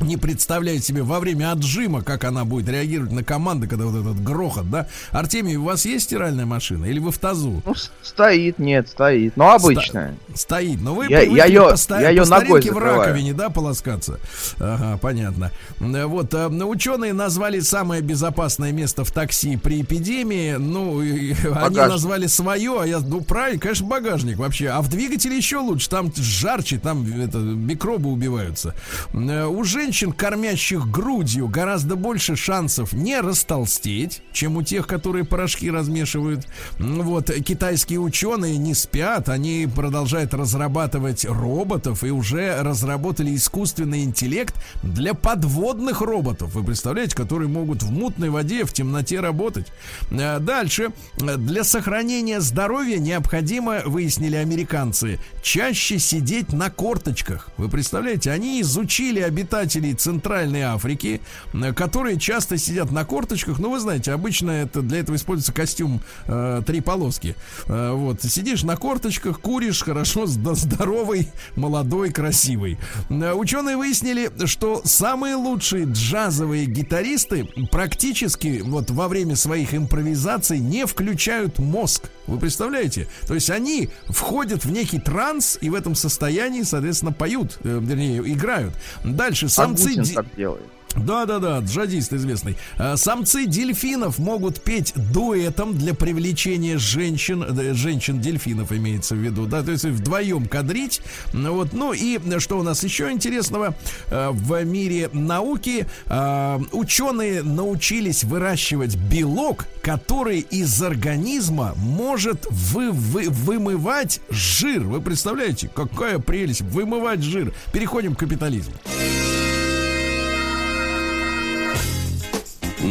не представляет себе во время отжима, как она будет реагировать на команды, когда вот этот грохот, да? Артемий, у вас есть стиральная машина или вы в тазу? Ну, стоит, нет, стоит. Но обычная. Стоит, но вы Я- я её- по, ста- я по ногой в закрываю. раковине, да, полоскаться? Ага, понятно. Вот, э, ученые назвали самое безопасное место в такси при эпидемии. Ну, и- они Багажник. назвали свое, а я, ну, правильно, конечно, багажник вообще. А в двигателе еще лучше, там жарче, там это, микробы убиваются. Э, У женщин, кормящих грудью, гораздо больше шансов не растолстеть, чем у тех, которые порошки размешивают. Вот, китайские ученые не спят, они продолжают разрабатывать роботов и уже разработали искусственный интеллект для подводных роботов. Вы представляете, которые могут в мутной воде, в темноте работать. Э, Дальше. Для сохранения здоровья необходимо, выяснили американцы, чаще сидеть на корточках. Вы представляете, они изучили обитателей Центральной Африки, э, которые часто сидят на корточках. Ну, вы знаете, обычно это для этого используется костюм э, три полоски. Э, вот, сидишь на корточках, куришь, хорошо, зд- здоровый, молодой, красивый. Э, Ученые выяснили, что самые лучшие джазовые гитаристы практически вот во время своих импровизаций не включают мозг. Вы представляете? То есть они входят в некий транс и в этом состоянии, соответственно, поют, э, вернее, играют. Дальше самцы... Агутин ди- так делает. да, да, да, джадист известный. А, Самцы дельфинов могут петь дуэтом для привлечения женщин, э, женщин-дельфинов имеется в виду, да, то есть вдвоем кадрить. Ну Вот, ну и что у нас еще интересного э, в мире науки? э, Ученые научились выращивать белок, который из организма может вы, вы- вымывать жир. Вы представляете, какая прелесть вымывать жир. Переходим к капитализму.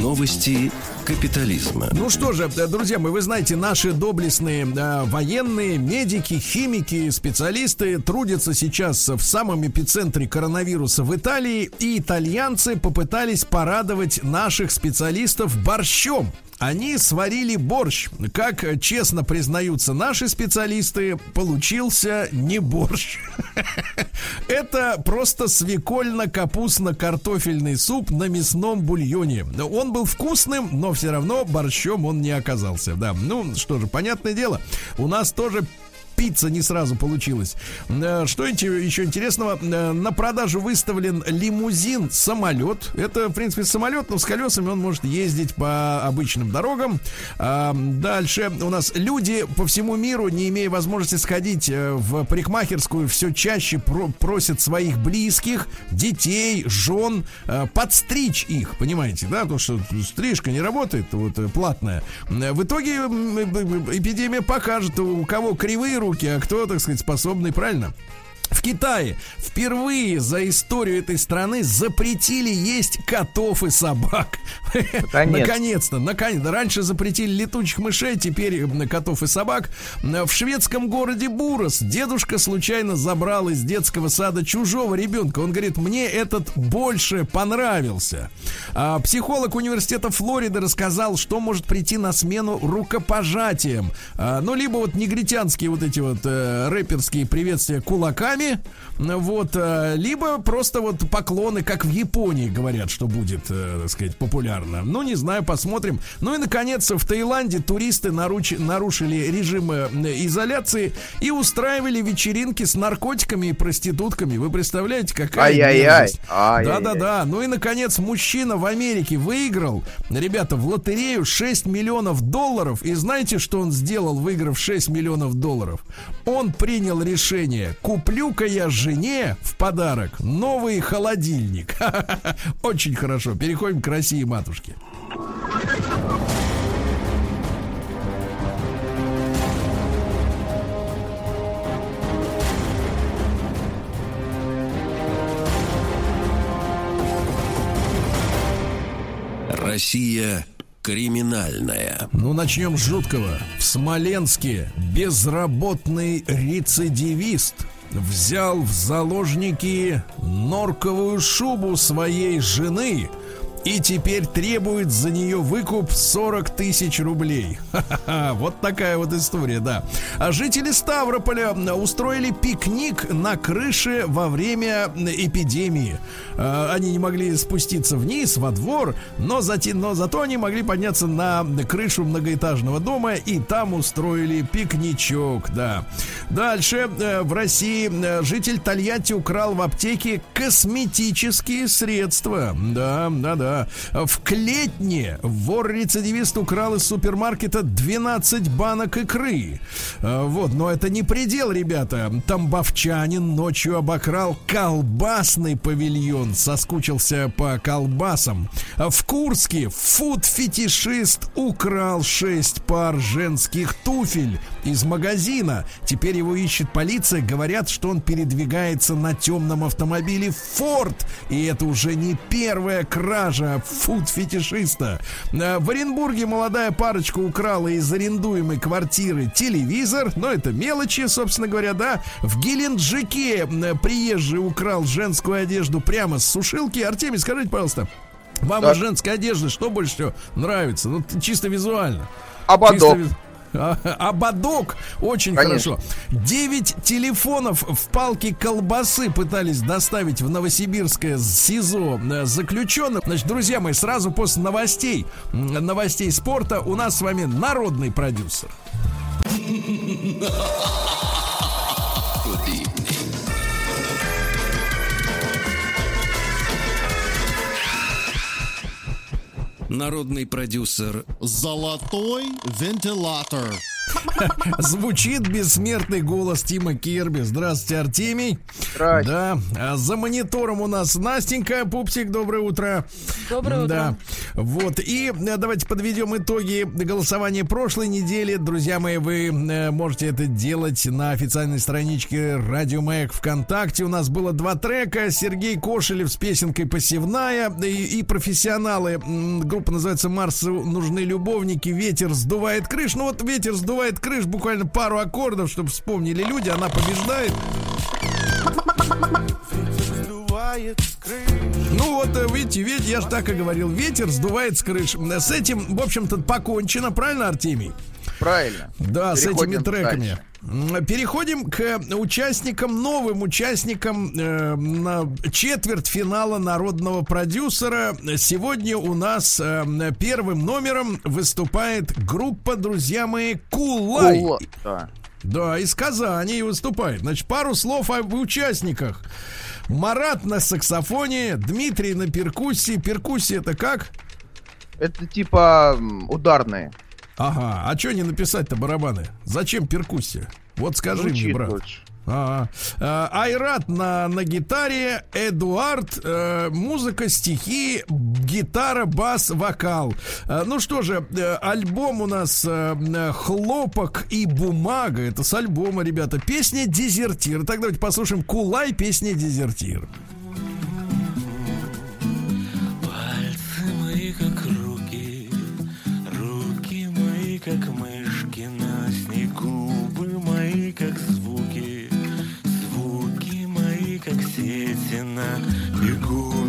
Новости капитализма. Ну что же, э, друзья мои, вы знаете, наши доблестные э, военные, медики, химики, специалисты трудятся сейчас в самом эпицентре коронавируса в Италии, и итальянцы попытались порадовать наших специалистов борщом. Они сварили борщ. Как честно признаются наши специалисты, получился не борщ. Это просто свекольно-капустно-картофельный суп на мясном бульоне. Он был вкусным, но все равно борщом он не оказался. Да, ну что же, понятное дело, у нас тоже пицца не сразу получилась. Что еще интересного? На продажу выставлен лимузин самолет. Это, в принципе, самолет, но с колесами он может ездить по обычным дорогам. А, Дальше у нас люди по всему миру, не имея возможности сходить э, в парикмахерскую, все чаще про- просят своих близких, детей, жен э, подстричь их, понимаете, да? Потому что стрижка не работает, вот э, платная. В итоге эпидемия покажет, у кого кривые руки, а кто, так сказать, способный, правильно? В Китае впервые за историю этой страны запретили есть котов и собак. Наконец. Наконец-то, наконец-то. Раньше запретили летучих мышей, теперь м, котов и собак. В шведском городе Бурос дедушка случайно забрал из детского сада чужого ребенка. Он говорит, мне этот больше понравился. А, психолог университета Флориды рассказал, что может прийти на смену рукопожатием. А, ну, либо вот негритянские вот эти вот э, рэперские приветствия кулаками, saber. Вот, э, либо просто вот поклоны, как в Японии говорят, что будет, э, так сказать, популярно. Ну, не знаю, посмотрим. Ну и, наконец, в Таиланде туристы наручи- нарушили режим э, изоляции и устраивали вечеринки с наркотиками и проститутками. Вы представляете, какая Ай-яй-яй. Да-да-да. Ну и, наконец, мужчина в Америке выиграл, ребята, в лотерею 6 миллионов долларов. И знаете, что он сделал, выиграв 6 миллионов долларов? Он принял решение, куплю-ка я жене в подарок новый холодильник. Очень хорошо. Переходим к России, матушке. Россия криминальная. Ну, начнем с жуткого. В Смоленске безработный рецидивист взял в заложники норковую шубу своей жены и теперь требует за нее выкуп 40 тысяч рублей. Ха-ха-ха, вот такая вот история, да. А жители Ставрополя устроили пикник на крыше во время эпидемии. А, Они не могли спуститься вниз, во двор, но, зате, но зато они могли подняться на крышу многоэтажного дома и там устроили пикничок, да. Дальше э, в России э, житель Тольятти украл в аптеке косметические средства. Да, да, да. В Клетне вор-рецидивист украл из супермаркета 12 банок икры. Э, Вот, но это не предел, ребята. Тамбовчанин ночью обокрал колбасный павильон, соскучился по колбасам. В Курске фуд-фетишист украл 6 пар женских туфель из магазина. Теперь его ищет полиция. Говорят, что он передвигается на темном автомобиле Ford. И это уже не первая кража фуд-фетишиста. Э, В Оренбурге молодая парочка украла из арендуемой квартиры телевизор. Но это мелочи, собственно говоря, да. В Геленджике м, приезжий украл женскую одежду прямо с сушилки. Артемий, скажите, пожалуйста, вам Да. из женской одежды что больше всего нравится? Ну, чисто визуально. Ободок. Чисто Ободок очень Конечно. хорошо. Девять телефонов в палке колбасы пытались доставить в Новосибирское СИЗО э, заключенных. Значит, друзья мои, сразу после новостей, новостей спорта у нас с вами народный продюсер. Народный продюсер Золотой вентилятор. Звучит бессмертный голос Тима Керби. Здравствуйте, Артемий. Здрасте. Да, а за монитором у нас Настенька. Пупсик, доброе утро. Доброе Да. утро. Вот, и э, давайте подведем итоги голосования прошлой недели. Друзья мои, вы э, можете это делать на официальной страничке Радио Маяк ВКонтакте. У нас было два трека. Сергей Кошелев с песенкой «Посевная» и, и профессионалы. Группа называется «Марсу нужны любовники». «Ветер сдувает крыш». Ну вот «Ветер сдувает крыш», буквально пару аккордов, чтобы вспомнили люди. Она побеждает. Сдувает с крыш. Ну вот, э, видите, ведь я же так и говорил, ветер сдувает с крыш. С этим, в общем-то, покончено, правильно, Артемий? Правильно. Да, с этими Переходим треками. дальше. Переходим к участникам, новым участникам э, на четвертьфинала народного продюсера. Сегодня у нас э, первым номером выступает группа, друзья мои, Кулай. Кула- Да. Да, из Казани выступает. Значит, пару слов об участниках. Марат на саксофоне, Дмитрий на перкуссии. Перкуссия это как? Это типа ударные. Ага, а что не написать-то барабаны? Зачем перкуссия? Вот скажи мне, Звучит брат. лучше. Ага. А, Айрат на, на гитаре, Эдуард, э, музыка, стихи, гитара, бас, вокал. Э, ну что же, э, альбом у нас э, «Хлопок и бумага». Это с альбома, ребята. Песня «Дезертир». Так давайте послушаем Кулай, песня «Дезертир». Пальцы как мышки на снегу, губы мои как звуки, звуки мои как сети на бегу,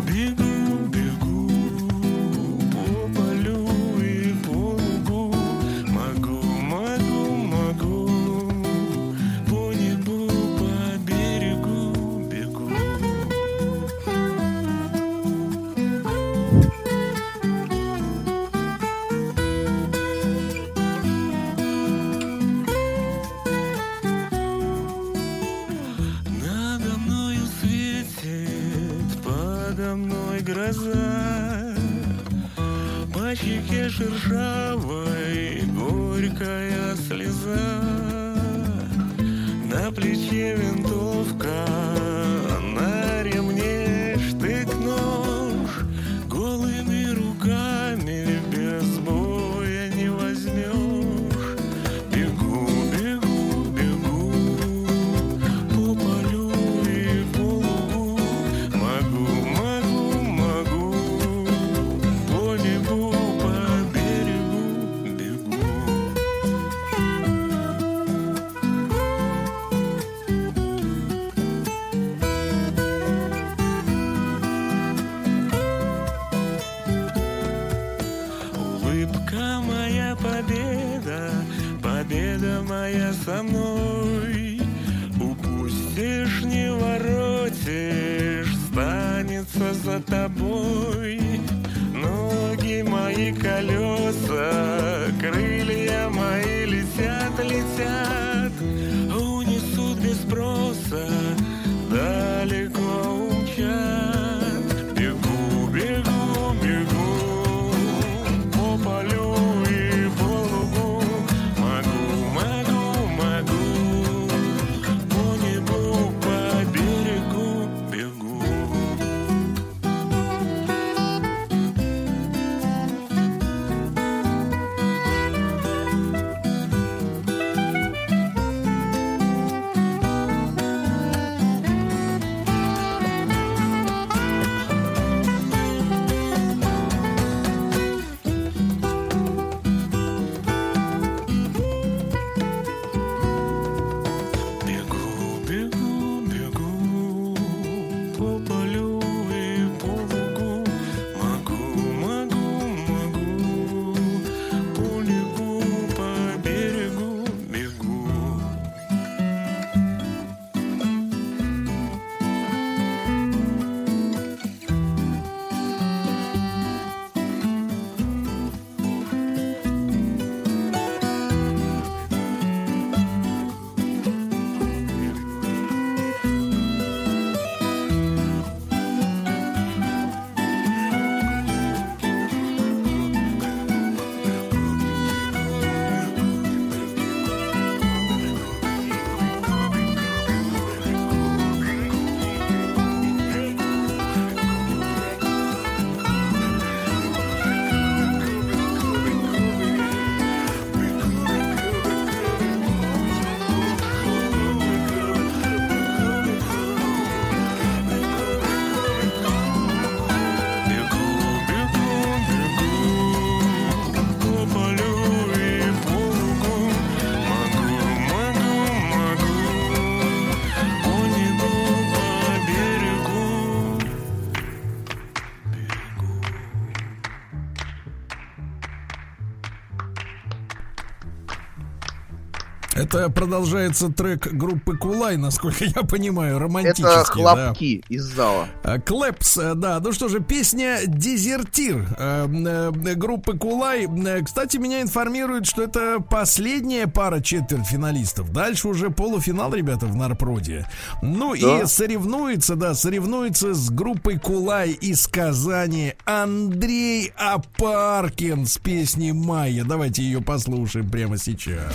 продолжается трек группы Кулай, насколько я понимаю, романтический. Это да. хлопки из зала. А, Клэпс, э, да. Ну что же, песня «Дезертир» э, э, группы Кулай. Кстати, меня информируют, что это последняя пара четвертьфиналистов. Дальше уже полуфинал, ребята, в Нарпроде. Ну Да. и соревнуется, да, соревнуется с группой Кулай из Казани Андрей Апаркин с песней «Майя». Давайте ее послушаем прямо сейчас.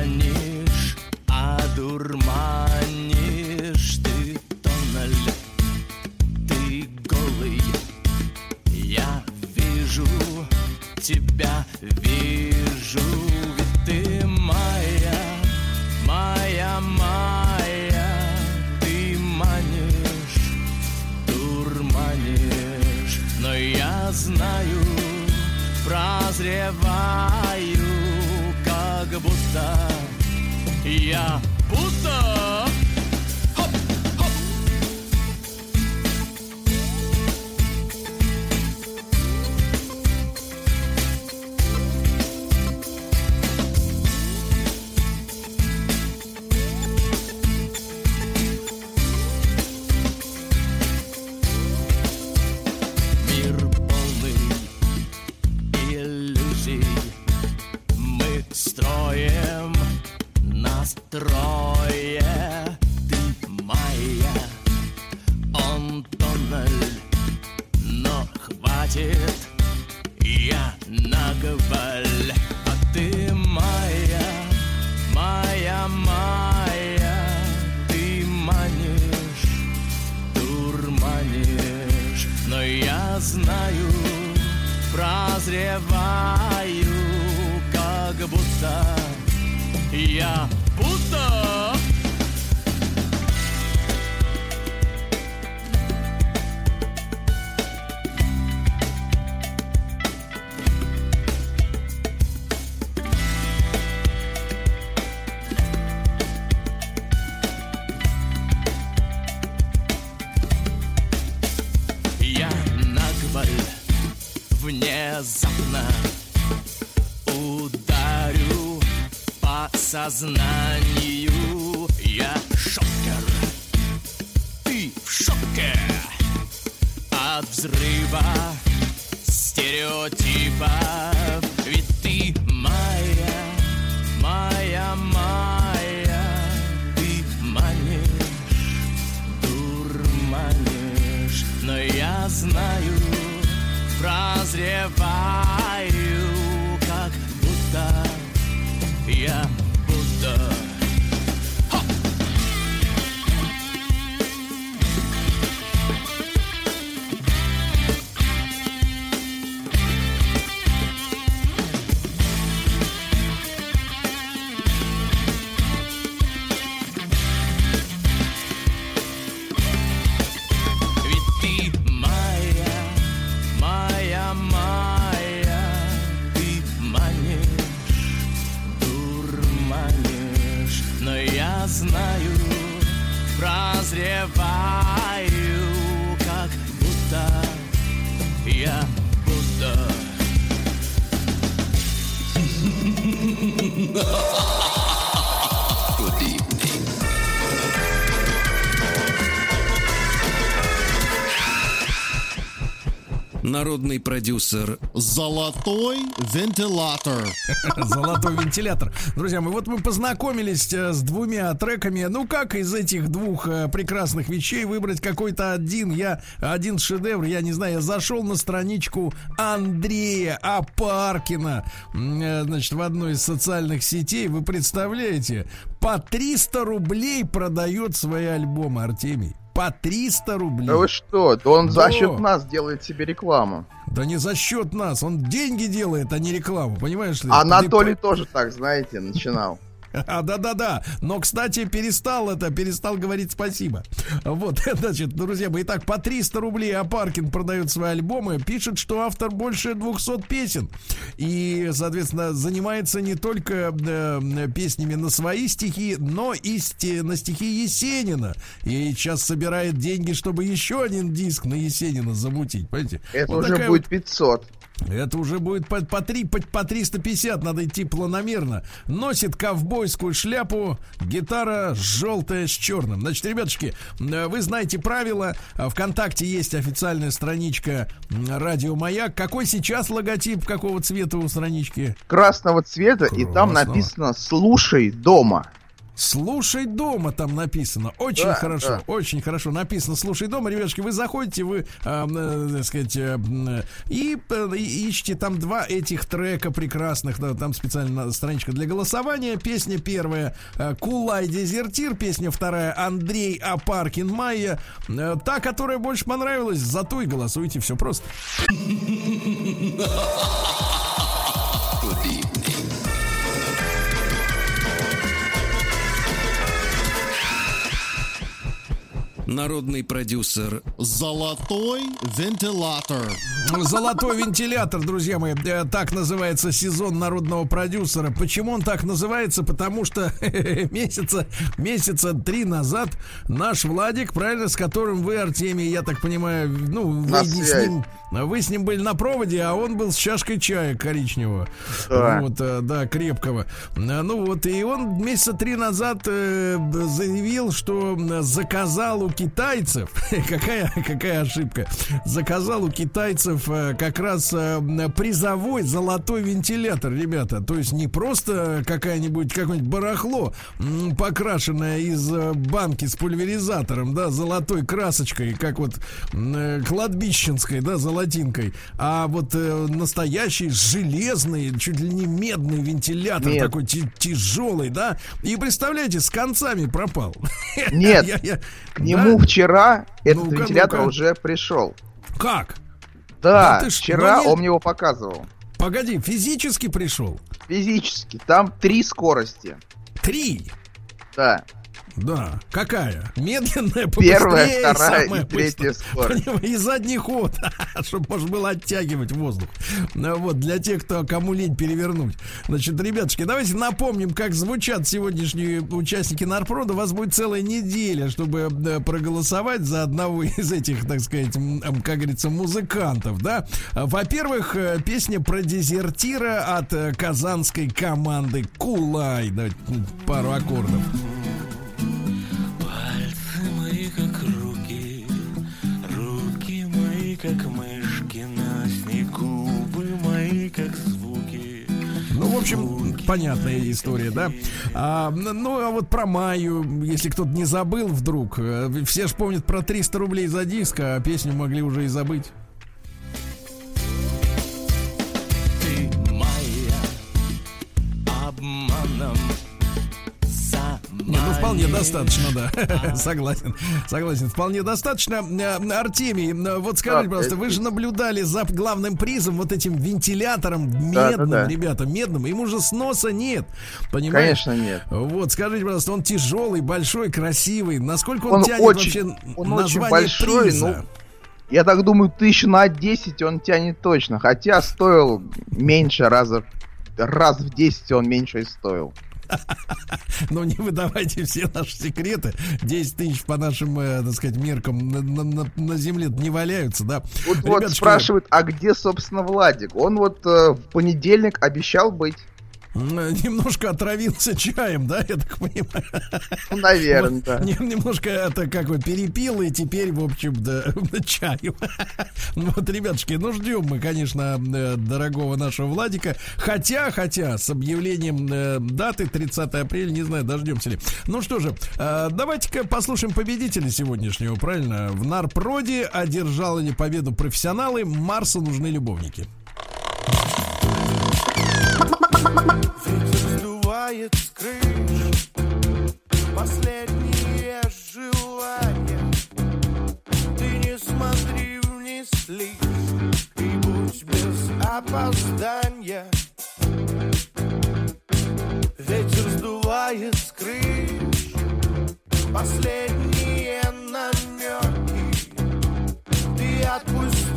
Заманишь, одурманишь ты тоннель, ты голый, я вижу тебя, вижу, ведь ты моя, моя, моя, ты манишь, дурманишь, но я знаю, прозреваю, как будто я будто настрое Ты моя, он тоннель Но хватит, я наговаль А ты моя, моя, моя Ты манишь дурманишь, но я знаю, прозреваю, как будто я сознанию. Я шокер. Ты в шоке. От взрыва стереотипов Народный продюсер Золотой вентилятор. Золотой вентилятор. Друзья мои, вот мы познакомились э, с двумя треками. Ну, как из этих двух э, прекрасных вещей выбрать какой-то один? Я один шедевр, я не знаю, я зашел на страничку Андрея Апаркина, э, значит, в одной из социальных сетей. Вы представляете, по 300 рублей продает свои альбомы, Артемий. По 300 рублей. Да вы что? Да он за Да. счет нас делает себе рекламу. Да не за счет нас, он деньги делает, а не рекламу, понимаешь ли? Анатолий Ты- тоже так, знаете, начинал. А, да-да-да. Но, кстати, перестал это, перестал говорить спасибо. Вот, значит, друзья мои, итак, по 300 рублей Апаркин продает свои альбомы, пишет, что автор больше 200 песен. И, соответственно, занимается не только э, песнями на свои стихи, но и сти- на стихи Есенина. И сейчас собирает деньги, чтобы еще один диск на Есенина замутить, понимаете? Это Вот уже будет вот 500. Это уже будет по, по, три- по, по 350, надо идти планомерно. Носит ковбойскую шляпу, гитара желтая с черным. Значит, ребятушки, э, вы знаете правила. А Вконтакте есть официальная страничка Радио Маяк. Какой сейчас логотип, какого цвета у странички? Красного цвета, и там Красного. написано «Слушай дома». Слушай дома там написано. Очень Да, хорошо, да. очень хорошо написано. Слушай дома, ребятушки, вы заходите, вы, а, э, так сказать, э, и, э, и ищете там два этих трека прекрасных. да, там специально страничка для голосования. Песня первая э, Кулай Дезертир, песня вторая Андрей Апаркин Майя. Э, Та, которая больше понравилась, за ту и голосуйте. Все просто. Народный продюсер Золотой вентилятор. Золотой вентилятор, друзья мои, э, так называется сезон народного продюсера. Почему он так называется? Потому что месяца, месяца три назад наш Владик, правильно, с которым вы, Артемий, я так понимаю, ну, вы, На не с ним, вы с ним были на проводе, а он был с чашкой чая коричневого. Да. Вот, э, да, крепкого. Э, Ну вот, и он месяца три назад э, заявил, что заказал у китайцев, какая, какая ошибка, заказал у китайцев э, как раз призовой золотой вентилятор, ребята. То есть не просто какая-нибудь, какое-нибудь барахло, покрашенное из банки с пульверизатором, да, золотой красочкой, как вот кладбищенской, да, золотинкой, а вот э, настоящий железный, чуть ли не медный вентилятор, Нет. такой тяжелый, да, и представляете, с концами пропал. Нет, Я- я- к нему Да? вчера этот Ну-ка, вентилятор ну-ка. уже пришел. Как? Да, Да ж- вчера ну не- он мне его показывал. Погоди, физически пришел? Физически. Там три скорости. Три. Да. Да. Какая? Медленная, Первая, вторая самая и третья скорость. Понимаешь, И задний ход, чтобы можно было оттягивать воздух. Ну, Вот, для тех, кто кому лень перевернуть. Значит, ребятушки, давайте напомним, как звучат сегодняшние участники Нарпрода. У вас будет целая неделя, чтобы проголосовать за одного из этих, так сказать, как говорится, музыкантов, да. Во-первых, э, песня про дезертира от э, казанской команды Кулай. Давайте м, пару аккордов. Как мышки на снегу, губы мои как звуки. Ну, в общем, понятная история, да? А, ну, а вот про Майю, если кто-то не забыл вдруг, э, все же помнят про 300 рублей за диск, а песню могли уже и забыть. Ты моя обманом Не, ну вполне достаточно, да. согласен, согласен. Вполне достаточно. Э, Артемий, э, вот скажите, пожалуйста, вы же наблюдали за главным призом вот этим вентилятором медным, ребята, медным. Ему же сноса нет, понимаешь? Конечно, нет. Вот, скажите, пожалуйста, он тяжелый, большой, красивый. Насколько он, Он тянет очень, вообще он название очень большой, приза? ну, я так думаю, тысяч на 10 он тянет точно. Хотя стоил меньше раза, раз в 10 он меньше и стоил. Но не выдавайте все наши секреты. 10 тысяч по нашим, э, так сказать, меркам на, на- на- земле не валяются, да? Вот, вот Ребятушки, спрашивают, а где, собственно, Владик? Он вот э, в понедельник обещал быть. М, Немножко отравился чаем, да, я так понимаю. Ну, наверное, Вот, да. не- Немножко это как бы перепил, и теперь, в общем, да, чаю. Ну Вот, ребятушки, ну ждем мы, конечно, э, дорогого нашего Владика. Хотя, хотя, с объявлением э, даты 30 апреля, не знаю, дождемся ли. Ну что же, э, давайте-ка послушаем победителя сегодняшнего, правильно? В Нарпроде одержал ли победу профессионалы, Марсу нужны любовники. Ветер сдувает с крыш Последние желания Ты не смотри вниз лишь И будь без опоздания. Ветер сдувает с Последние намеки. Ты отпусти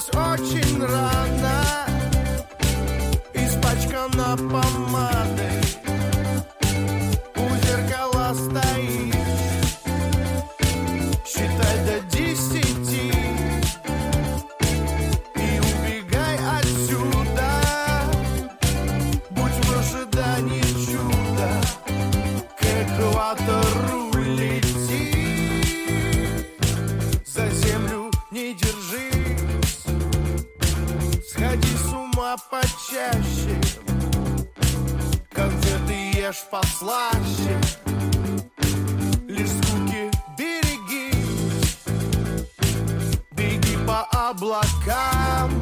Проснулась очень рано, испачкана помадой, с ума почаще Конфеты ешь послаще? Лишь скуки берегись Беги по облакам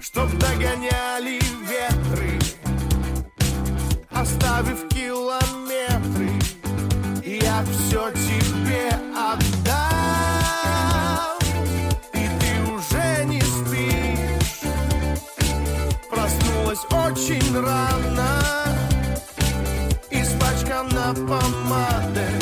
Чтоб догоняли ветры Оставив километры. Я все тебе отдам Проснулась очень рано. Испачкана помадой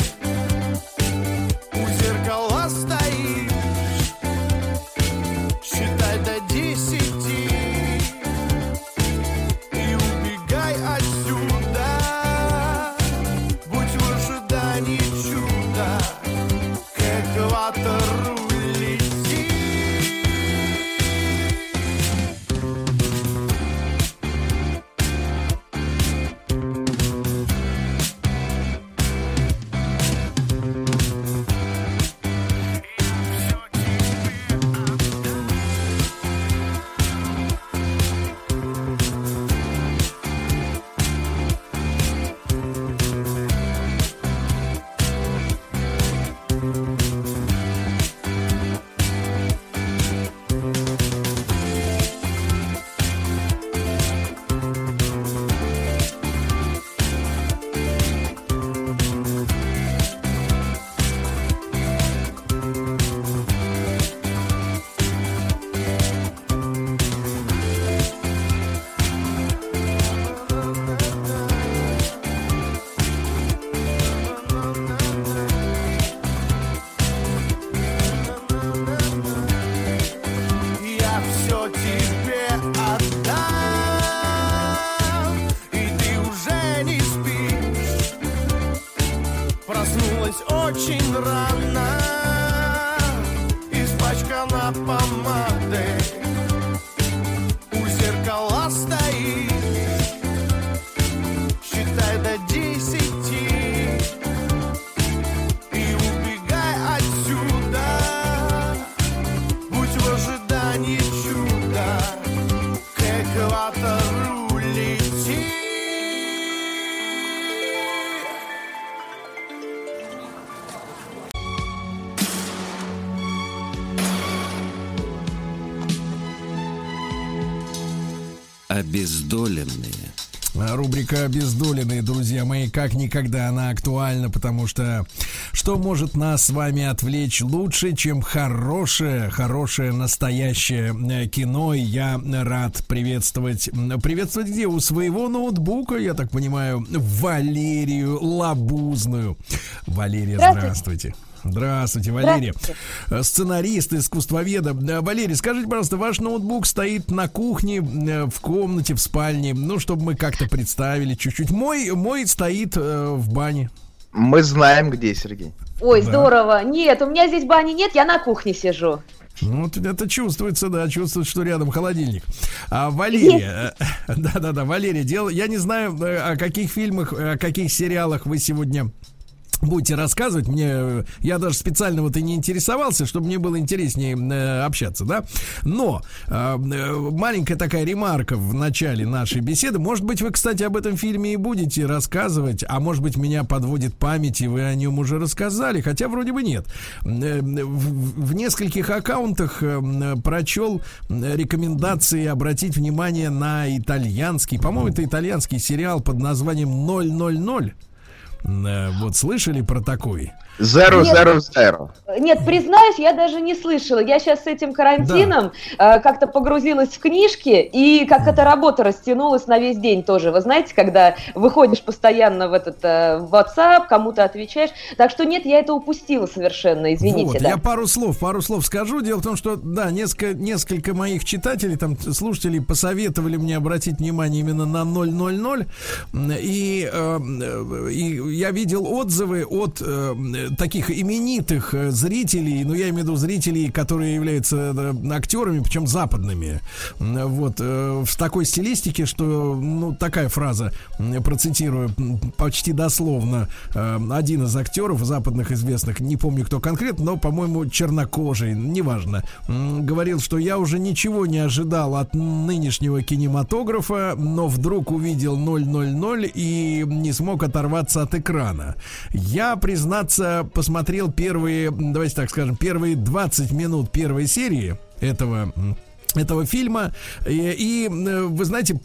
Обездоленные. Рубрика «Обездоленные», друзья мои, как никогда она актуальна, потому что что может нас с вами отвлечь лучше, чем хорошее, хорошее, настоящее э, кино? И я рад приветствовать, приветствовать где? У своего ноутбука, я так понимаю, Валерию Лабузную. Валерия, здравствуйте. Здравствуйте, Валерия. Э, Сценарист, искусствоведа. Валерий, скажите, пожалуйста, ваш ноутбук стоит на кухне, э, в комнате, в спальне, ну, чтобы мы как-то представили чуть-чуть. Мой, мой стоит э, в бане. Мы знаем, где, Сергей. Ой, Да. здорово. Нет, у меня здесь бани нет, я на кухне сижу. Ну, вот это чувствуется, да, чувствуется, что рядом холодильник. А, Валерия, э, да-да-да, Валерия, дело, я не знаю, э, о каких фильмах, о каких сериалах вы сегодня будете рассказывать. Мне, э, я даже специально вот и не интересовался, чтобы мне было интереснее э, общаться, да. Но э, э, маленькая такая ремарка в начале нашей беседы. Может быть, вы, кстати, об этом фильме и будете рассказывать, а может быть, меня подводит память, и вы о нем уже рассказали, хотя вроде бы нет. Э, В, в нескольких аккаунтах э, прочел э, рекомендации обратить внимание на итальянский, по-моему, это итальянский сериал под названием 000. Э, Вот слышали про такой? Zero, Нет. zero, zero. Нет, признаюсь, я даже не слышала. Я сейчас с этим карантином э, как-то погрузилась в книжки, и как эта работа растянулась на весь день тоже. Вы знаете, когда выходишь постоянно в этот э, в WhatsApp, кому-то отвечаешь. Так что нет, я это упустила совершенно, извините. Вот, да. я пару слов, пару слов скажу. Дело в том, что, да, несколько, несколько моих читателей, там, слушателей посоветовали мне обратить внимание именно на 000. И, э, э, и я видел отзывы от э, таких именитых э, зрителей, ну, я имею в виду зрителей, которые являются э, актерами, причем западными. Вот, э, в такой стилистике, что, ну, такая фраза, процитирую почти дословно, один из актеров западных известных, не помню кто конкретно, но, по-моему, чернокожий, неважно, говорил, что я уже ничего не ожидал от нынешнего кинематографа, но вдруг увидел 000 и не смог оторваться от экрана. Я, признаться, посмотрел первые, давайте так скажем, первые 20 минут первой серии этого этого фильма. И, и, э, вы знаете,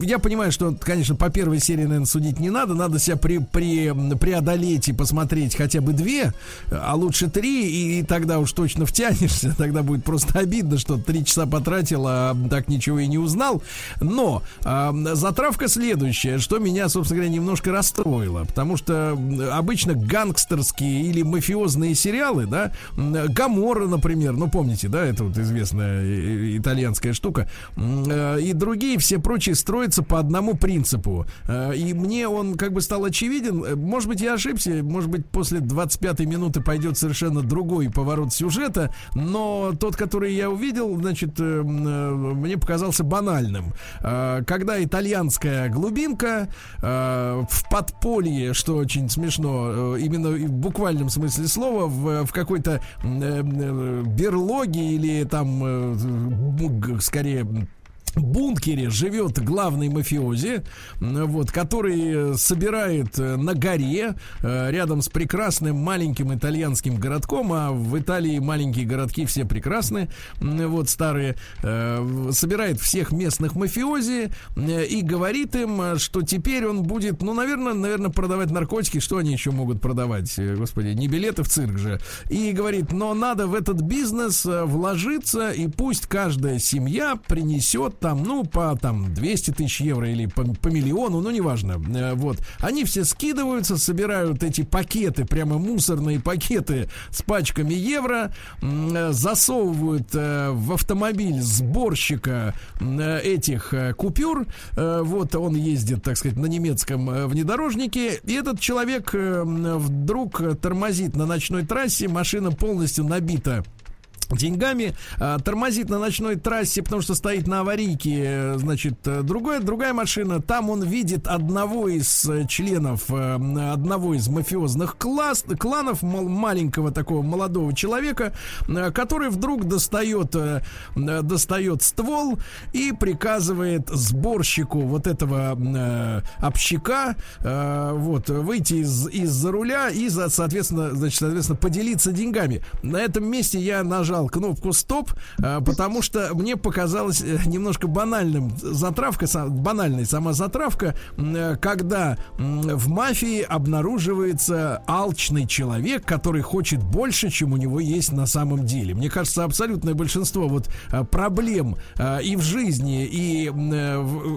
я понимаю, что, конечно, по первой серии, наверное, судить не надо. Надо себя при, при, преодолеть и посмотреть хотя бы две, а лучше три, и тогда уж точно втянешься. Тогда будет просто обидно, что три часа потратил, а так ничего и не узнал. Но а, затравка следующая, что меня, собственно говоря, немножко расстроило. Потому что обычно гангстерские или мафиозные сериалы, да, Гамора, например, ну помните, да, это вот известная итальянская штука, э, и другие все прочие строятся по одному принципу. Э, И мне он как бы стал очевиден. Э, Может быть, я ошибся, может быть, после 25-й минуты пойдет совершенно другой поворот сюжета, но тот, который я увидел, значит, мне показался банальным. Когда итальянская глубинка в подполье, что очень смешно, именно в буквальном смысле слова, в, в какой-то берлоге или там, скорее, бункере живет главный мафиози, вот, который э, собирает э, на горе э, рядом с прекрасным маленьким итальянским городком, а в Италии маленькие городки все прекрасны, вот старые, собирает всех местных мафиози и говорит им, что теперь он будет, ну, наверное, наверное, продавать наркотики, что они еще могут продавать, господи, не билеты в цирк же, и говорит, но надо в этот бизнес вложиться, и пусть каждая семья принесет там, ну, по там 200 тысяч евро или по, по миллиону, ну, неважно. Э, Вот. Они все скидываются, собирают эти пакеты, прямо мусорные пакеты с пачками евро, э, засовывают э, в автомобиль сборщика этих купюр. Вот он ездит, так сказать, на немецком внедорожнике. И этот человек вдруг тормозит на ночной трассе. Машина полностью набита деньгами, а, тормозит на ночной трассе, потому что стоит на аварийке, э, значит, э, другая, другая машина, там он видит одного из э, членов одного из мафиозных класс, кланов, мал- маленького такого молодого человека, который вдруг достает, достает ствол и приказывает сборщику вот этого общака вот, выйти из, из-за руля и, соответственно, значит, соответственно, поделиться деньгами. На этом месте я нажал кнопку стоп, э, потому что мне показалось э, немножко банальным затравка, банальной сама затравка, э, когда в мафии обнаруживается алчный человек, который хочет больше, чем у него есть на самом деле. Мне кажется, абсолютное большинство вот э, проблем и в жизни, и,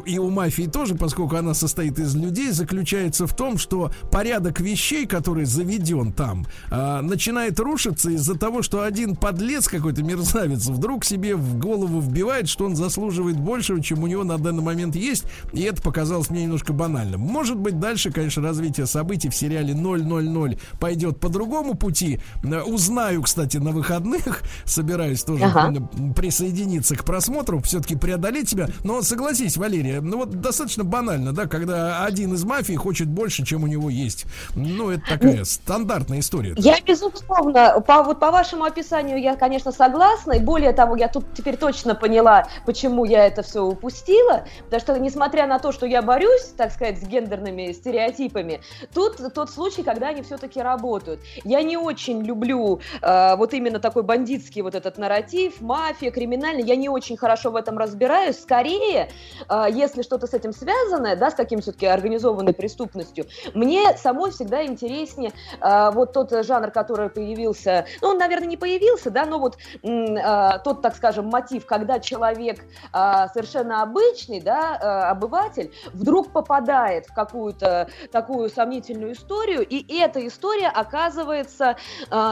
и у мафии тоже, поскольку она состоит из людей, заключается в том, что порядок вещей, который заведен там, начинает рушиться из-за того, что один подлец какой-то мерзавец вдруг себе в голову вбивает, что он заслуживает большего, чем у него на данный момент есть, и это показалось мне немножко банальным. Может быть, дальше, конечно, развитие событий в сериале 000 пойдет по другому пути. Э, Узнаю, кстати, на выходных, собираюсь тоже Ага. присоединиться к просмотру, все-таки преодолеть себя. Но согласись, Валерия, ну вот достаточно банально, да, когда один из мафии хочет больше, чем у него есть. Ну, это такая стандартная история. Я, безусловно, по, вот по вашему описанию я, конечно, согласна. И более того, я тут теперь точно поняла, почему я это все упустила. Потому что, несмотря на то, что я борюсь, так сказать, с гендерными стереотипами, тут тот случай, когда они все-таки работают. Я не очень люблю э, вот именно такой бандитский вот этот нарратив, мафия, криминальный. Я не очень хорошо в этом разбираюсь. Скорее, э, если что-то с этим связанное, да, с таким все-таки организованной преступностью, мне самой всегда интереснее э, вот тот жанр, который появился, ну, он, наверное, не появился, да, но вот э, тот, так скажем, мотив, когда человек э, совершенно обычный, да, э, обыватель, вдруг попадает в какую-то такую сомнительную историю, и эта история, оказывается,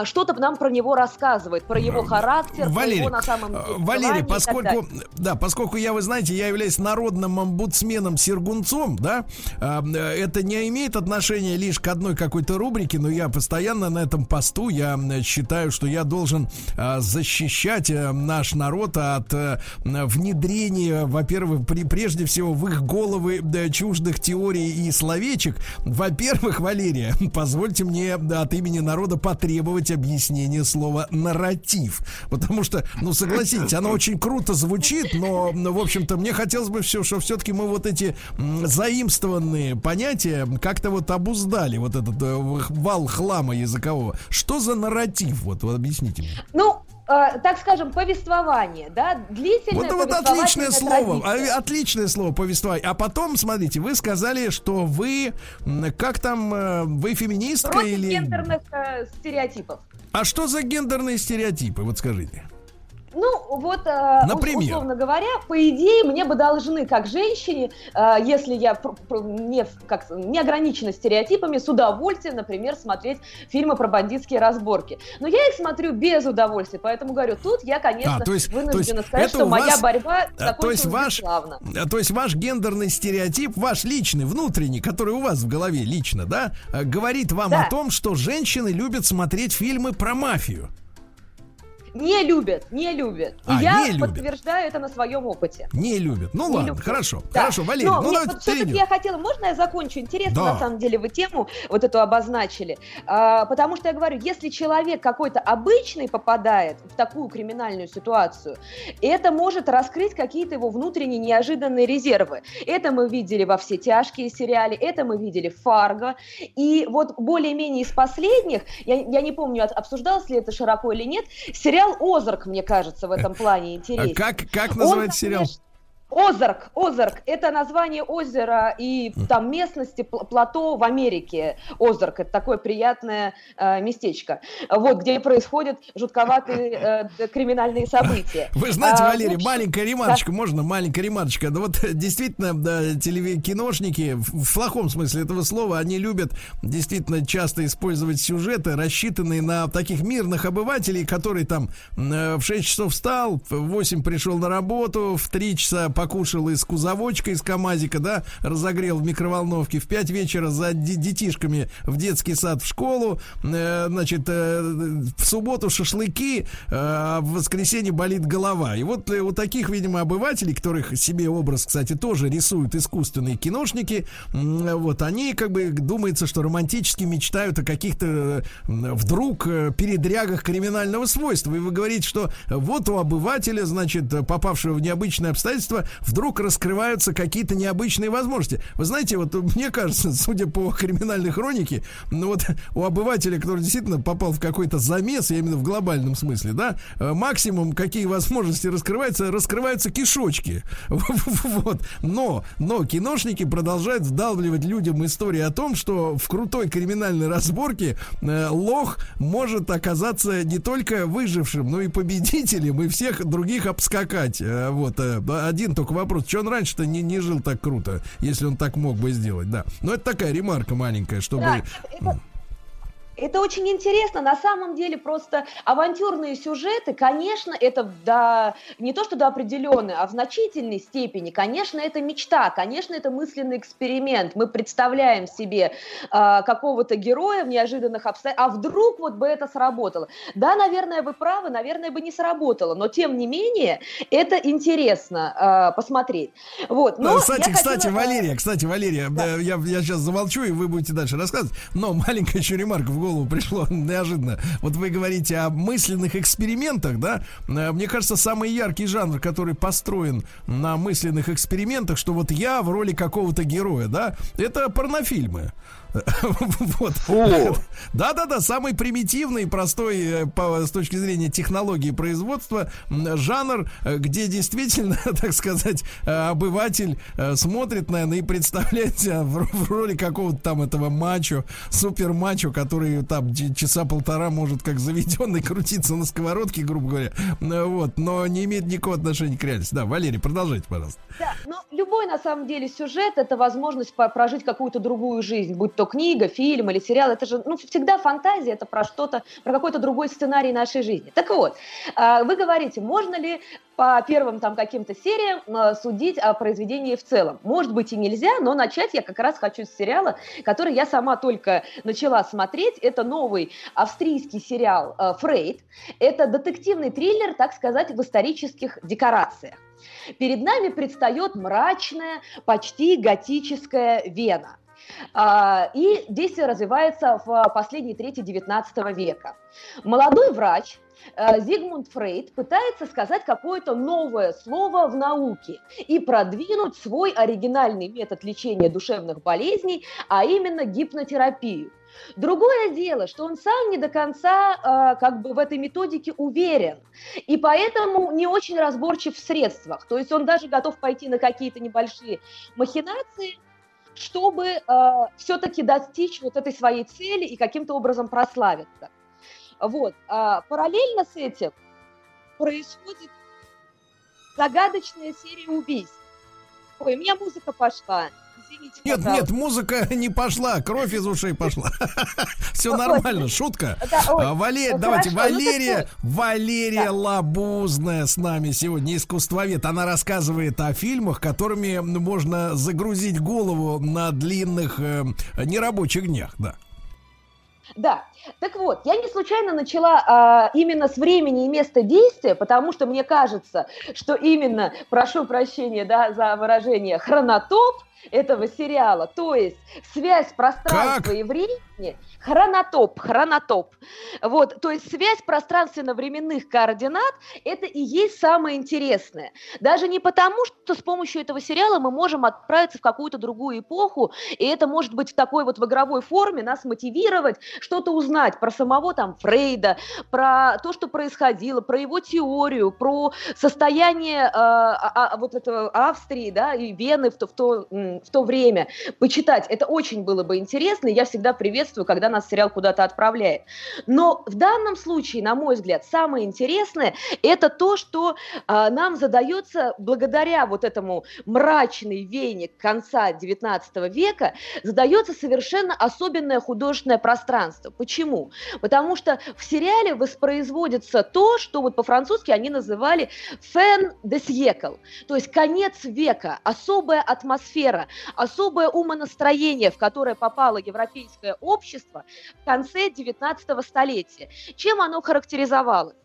что-то нам про него рассказывает, про его характер, про Валерий, его на самом деле Валерий, поскольку, да, поскольку я, вы знаете, я являюсь народным омбудсменом Сергунцом, да, а, это не имеет отношения лишь к одной какой-то рубрике, но я постоянно на этом посту, я э, считаю, что я должен а, защищать э, наш народ от э, внедрения, во-первых, при, прежде всего в их головы да, чуждых теорий и словечек. Во-первых, Валерия, позвольте мне от имени народа потребовать объяснения слова нарратив. Потому что, ну, согласитесь, оно очень круто звучит, но, ну, в общем-то, мне хотелось бы все, что все-таки мы вот эти заимствованные понятия как-то вот обуздали, вот этот э, вал хлама языкового. Что за нарратив? Вот, вот объясните мне. Ну, э, так скажем, повествование, да, длительное Вот, вот отличное слово, традиция. а, отличное слово повествовать. А потом, смотрите, вы сказали, что вы, как там, э, вы феминистка Против или... гендерных э, стереотипов. А что за гендерные стереотипы? Вот скажите. Ну, вот, э, Например? условно говоря, по идее, мне бы должны, как женщине, э, если я не, как, не ограничена стереотипами, с удовольствием, например, смотреть фильмы про бандитские разборки. Но я их смотрю без удовольствия, поэтому говорю, тут я, конечно, А, то есть- то есть вынуждена сказать, что моя вас, борьба а, то закончилась есть ваш, бесславно. а, то есть ваш гендерный стереотип, ваш личный, внутренний, который у вас в голове лично, да, э, говорит вам Да. о том, что женщины любят смотреть фильмы про мафию. Не любят, не любят. И А, я не любят. подтверждаю это на своем опыте. Не любят. Ну Не ладно, люблю. хорошо. Да. Хорошо, Валерий, Но ну нет, давайте вот все-таки я хотела, можно я закончу? Интересно, Да. на самом деле, вы тему вот эту обозначили. А, потому что я говорю, если человек какой-то обычный попадает в такую криминальную ситуацию, это может раскрыть какие-то его внутренние неожиданные резервы. Это мы видели во все тяжкие сериале, это мы видели в Фарго. И вот более-менее из последних, я, я не помню, обсуждалось ли это широко или нет, сериал «Озарк», мне кажется, в этом плане А интересен. Как, как Он, называется сериал? конечно, Озарк, Озарк, это название озера и там местности, пл- плато в Америке. Озарк, это такое приятное э, местечко, вот, где происходят жутковатые э, криминальные события. Вы знаете, А, Валерий, общем, маленькая ремарочка, можно маленькая ремарочка? Да вот действительно, да, телеви- киношники, в, плохом смысле этого слова, они любят действительно часто использовать сюжеты, рассчитанные на таких мирных обывателей, которые там э, в 6 часов встал, в 8 пришел на работу, в 3 часа покушал из кузовочка, из КамАЗика, да, разогрел в микроволновке, в 5 вечера за де- детишками в детский сад, в школу, э, значит, э, в субботу шашлыки, э, а в воскресенье болит голова. И вот у таких, видимо, обывателей, которых себе образ, кстати, тоже рисуют искусственные киношники, вот, они как бы думается, что романтически мечтают о каких-то вдруг передрягах криминального свойства. И вы говорите, что вот у обывателя, значит, попавшего в необычные обстоятельства, вдруг раскрываются какие-то необычные возможности. Вы знаете, вот мне кажется, судя по криминальной хронике, ну вот у обывателя, который действительно попал в какой-то замес, я именно в глобальном смысле, да, э, максимум какие возможности раскрываются, раскрываются кишочки. Вот. Но, но киношники продолжают вдалбливать людям истории о том, что в крутой криминальной разборке э, лох может оказаться не только выжившим, но и победителем, и всех других обскакать. Э, Вот. э, Один только вопрос, что он раньше-то не, не жил так круто, если он так мог бы сделать, да. Но это такая ремарка маленькая, чтобы... Да, это- Это очень интересно. На самом деле просто авантюрные сюжеты, конечно, это до, не то что до определенной, а в значительной степени, конечно, это мечта, конечно, это мысленный эксперимент. Мы представляем себе а, какого-то героя в неожиданных обстоятельствах, а вдруг вот бы это сработало. Да, наверное, вы правы, наверное, бы не сработало, но тем не менее это интересно а, посмотреть. Вот. Но Ну, кстати, кстати, хотела, э, Валерия, кстати, Валерия, э, я, я сейчас замолчу, и вы будете дальше рассказывать. Но маленькая еще ремарка в голову пришло неожиданно. Вот вы говорите о мысленных экспериментах, да? Э, Мне кажется, самый яркий жанр, который построен на мысленных экспериментах, что вот я в роли какого-то героя, да, это порнофильмы. Вот. Да-да-да, самый примитивный, простой э, по, с точки зрения технологии производства жанр, э, где действительно, так сказать, обыватель э, смотрит, наверное, и представляет себя в, в роли какого-то там этого мачо, супер мачо, который там часа полтора может как заведенный крутиться на сковородке, грубо говоря. Вот, но не имеет никакого отношения к реальности. Да, Валерий, продолжайте, пожалуйста. Да, но любой на самом деле сюжет это возможность прожить какую-то другую жизнь, будь то книга, фильм или сериал. Это же ну, всегда фантазия, это про что-то, про какой-то другой сценарий нашей жизни. Так вот, а, вы говорите, можно ли по первым там каким-то сериям а, судить о произведении в целом? Может быть и нельзя, но начать я как раз хочу с сериала, который я сама только начала смотреть. Это новый австрийский сериал а, «Фрейд». Это детективный триллер, так сказать, в исторических декорациях. Перед нами предстает мрачная, почти готическая Вена. А, И действие развивается в последней трети XIX века. Молодой врач э, Зигмунд Фрейд пытается сказать какое-то новое слово в науке и продвинуть свой оригинальный метод лечения душевных болезней, а именно гипнотерапию. Другое дело, что он сам не до конца э, как бы в этой методике уверен, и поэтому не очень разборчив в средствах. То есть он даже готов пойти на какие-то небольшие махинации, чтобы э, все-таки достичь вот этой своей цели и каким-то образом прославиться. Вот. А параллельно с этим происходит загадочная серия убийств. Ой, у меня музыка пошла. Извините, Нет, пожалуйста. нет, музыка не пошла, кровь из ушей пошла. Все нормально, шутка. А, Валерия, ну давайте, Валерия, так Валерия Да. Лабузная с нами сегодня, искусствовед. Она рассказывает о фильмах, которыми можно загрузить голову на длинных э, нерабочих днях, да. Да, так вот, я не случайно начала а, именно с времени и места действия, потому что мне кажется, что именно, прошу прощения да, за выражение, хронотоп этого сериала, то есть связь пространства Как? и времени, хронотоп, хронотоп, вот, то есть связь пространственно-временных координат, это и есть самое интересное. Даже не потому, что с помощью этого сериала мы можем отправиться в какую-то другую эпоху, и это может быть в такой вот в игровой форме нас мотивировать что-то узнать про самого там Фрейда, про то, что происходило, про его теорию, про состояние э, а- а- вот этого Австрии, да, и Вены в то, в то в то время почитать, это очень было бы интересно, и я всегда приветствую, когда нас сериал куда-то отправляет. Но в данном случае, на мой взгляд, самое интересное это то, что а, нам задается благодаря вот этому мрачной вене конца XIX века, задается совершенно особенное художественное пространство. Почему? Потому что в сериале воспроизводится то, что вот по-французски они называли «фен де siècle», то есть конец века, особая атмосфера, особое умонастроение, в которое попало европейское общество в конце 19 столетия. Чем оно характеризовалось?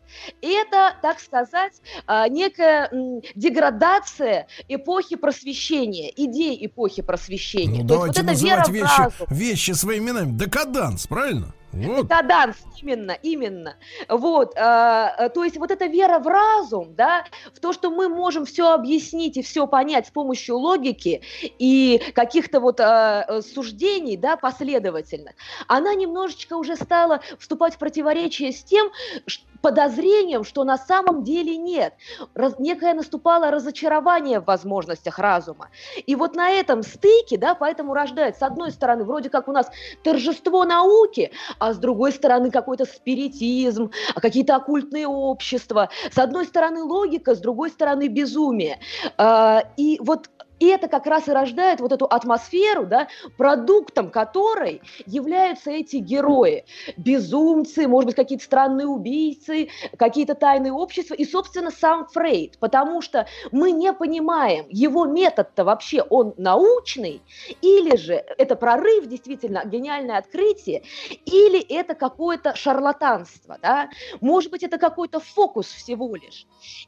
Это, так сказать, а, некая деградация эпохи просвещения, идей эпохи просвещения. Ну, То есть давайте вот эта вера называть в вещи, разум. вещи своими именами. Декаданс, правильно? Вот. Декаданс, именно, именно. Вот, э, э, то есть вот эта вера в разум, да, в то, что мы можем все объяснить и все понять с помощью логики и каких-то вот э, э, суждений, да, последовательных, она немножечко уже стала вступать в противоречие с тем ш- подозрением, что на самом деле нет. Раз- некое наступало разочарование в возможностях разума. И вот на этом стыке, да, поэтому рождается, с одной стороны, вроде как у нас торжество науки, а с другой стороны какой-то спиритизм, а какие-то оккультные общества. С одной стороны логика, с другой стороны безумие. А, И вот и это как раз и рождает вот эту атмосферу, да, продуктом которой являются эти герои. Безумцы, может быть, какие-то странные убийцы, какие-то тайные общества и, собственно, сам Фрейд. Потому что мы не понимаем, его метод-то вообще, он научный, или же это прорыв, действительно, гениальное открытие, или это какое-то шарлатанство, да? Может быть, это какой-то фокус всего лишь.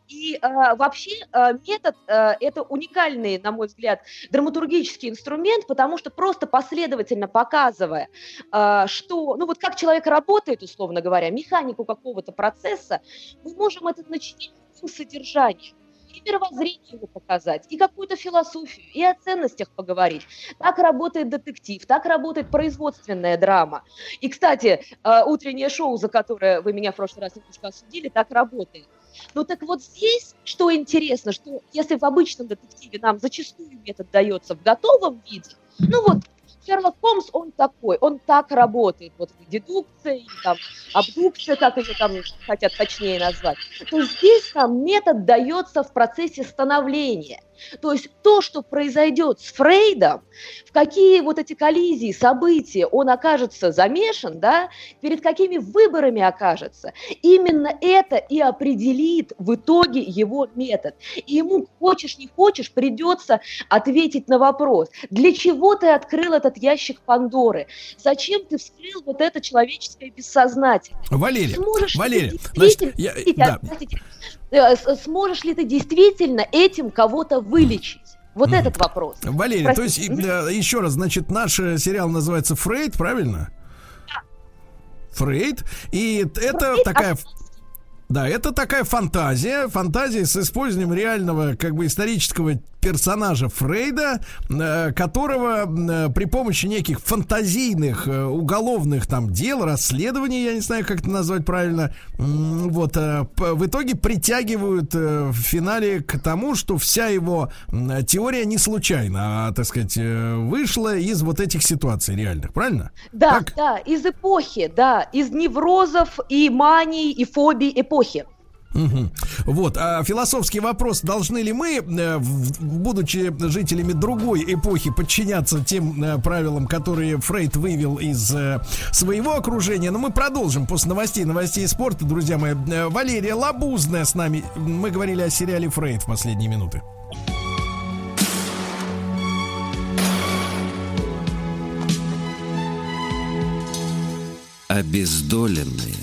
И э, вообще э, метод э, это уникальный, на мой взгляд, драматургический инструмент, потому что просто последовательно показывая, э, что, ну вот как человек работает, условно говоря, механику какого-то процесса, мы можем это начинить с содержанием и мировоззрение показать, и какую-то философию, и о ценностях поговорить. Так работает детектив, так работает производственная драма. И, кстати, э, утреннее шоу, за которое вы меня в прошлый раз немножко осудили, так работает. Ну так вот здесь, что интересно, что если в обычном детективе нам зачастую метод дается в готовом виде, ну вот Шерлок Холмс, он такой, он так работает, вот дедукция там абдукция, как ее там хотят точнее назвать, то здесь нам метод дается в процессе становления. То есть то, что произойдет с Фрейдом, в какие вот эти коллизии, события он окажется замешан, да, перед какими выборами окажется, именно это и определит в итоге его метод. И ему, хочешь не хочешь, придется ответить на вопрос, для чего ты открыл этот ящик Пандоры, зачем ты вскрыл вот это человеческое бессознательное. Валерий, Сможешь ты значит, я- да. Э, сможешь ли ты действительно этим кого-то вылечить? Вот этот вопрос. Валерий, то Простите. есть, э, еще раз, значит, наш э, сериал называется Фрейд, правильно? Фрейд. И это Фрейд, такая... а- Да, это такая фантазия, фантазия с использованием реального, как бы, исторического персонажа Фрейда, э, которого э, при помощи неких фантазийных э, уголовных там дел, расследований, я не знаю, как это назвать правильно, вот, в итоге притягивают в финале к тому, что вся его теория не случайно, а, так сказать, вышла из вот этих ситуаций реальных, правильно? Да, Так? да, из эпохи, да, из неврозов и маний и фобий эпохи. Мгм. Вот, а философский вопрос, должны ли мы, э, будучи жителями другой эпохи, подчиняться тем э, правилам, которые Фрейд вывел из э, своего окружения, но мы продолжим после новостей, новостей спорта, друзья мои. Валерия Лабузная с нами, мы говорили о сериале Фрейд в последние минуты. Обездоленные.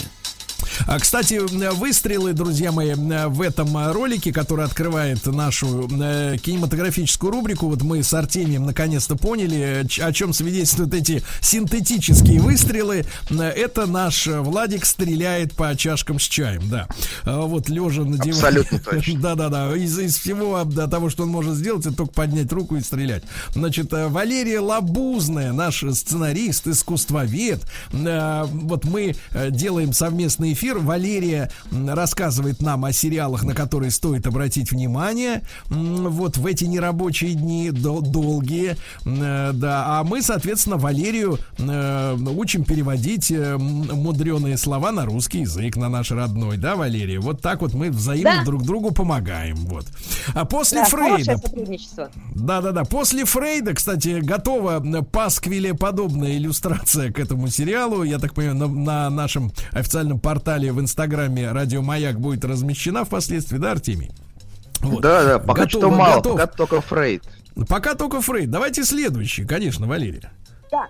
А, кстати, выстрелы, друзья мои, в этом ролике, который открывает нашу э, кинематографическую рубрику, вот мы с Артемием наконец-то поняли, о чем свидетельствуют эти синтетические выстрелы. Э, Это наш э, Владик стреляет по чашкам с чаем, да. А Вот лежа на диване. Абсолютно точно. Да-да-да. Из, из всего да, того, что он может сделать, это только поднять руку и стрелять. Значит, Валерия Лабузная, наш сценарист, искусствовед. Вот мы делаем совместный эфир Валерия рассказывает нам о сериалах, на которые стоит обратить внимание. Вот в эти нерабочие дни, дол- долгие. Э, Да, а мы, соответственно, Валерию э, учим переводить мудреные слова на русский язык, на наш родной, да, Валерия? Вот так вот мы взаимно Да. друг другу помогаем. Вот. А после Да, Фрейда, да-да-да. После Фрейда, кстати, готова пасквиле подобная иллюстрация к этому сериалу. Я так понимаю, на, на нашем официальном портале в Инстаграме Радио Маяк будет размещена впоследствии, да, Артемий? Вот. Да, да, пока Готово, что мало, готов. пока только Фрейд. Пока только Фрейд. Давайте следующий, конечно, Валерия. Да.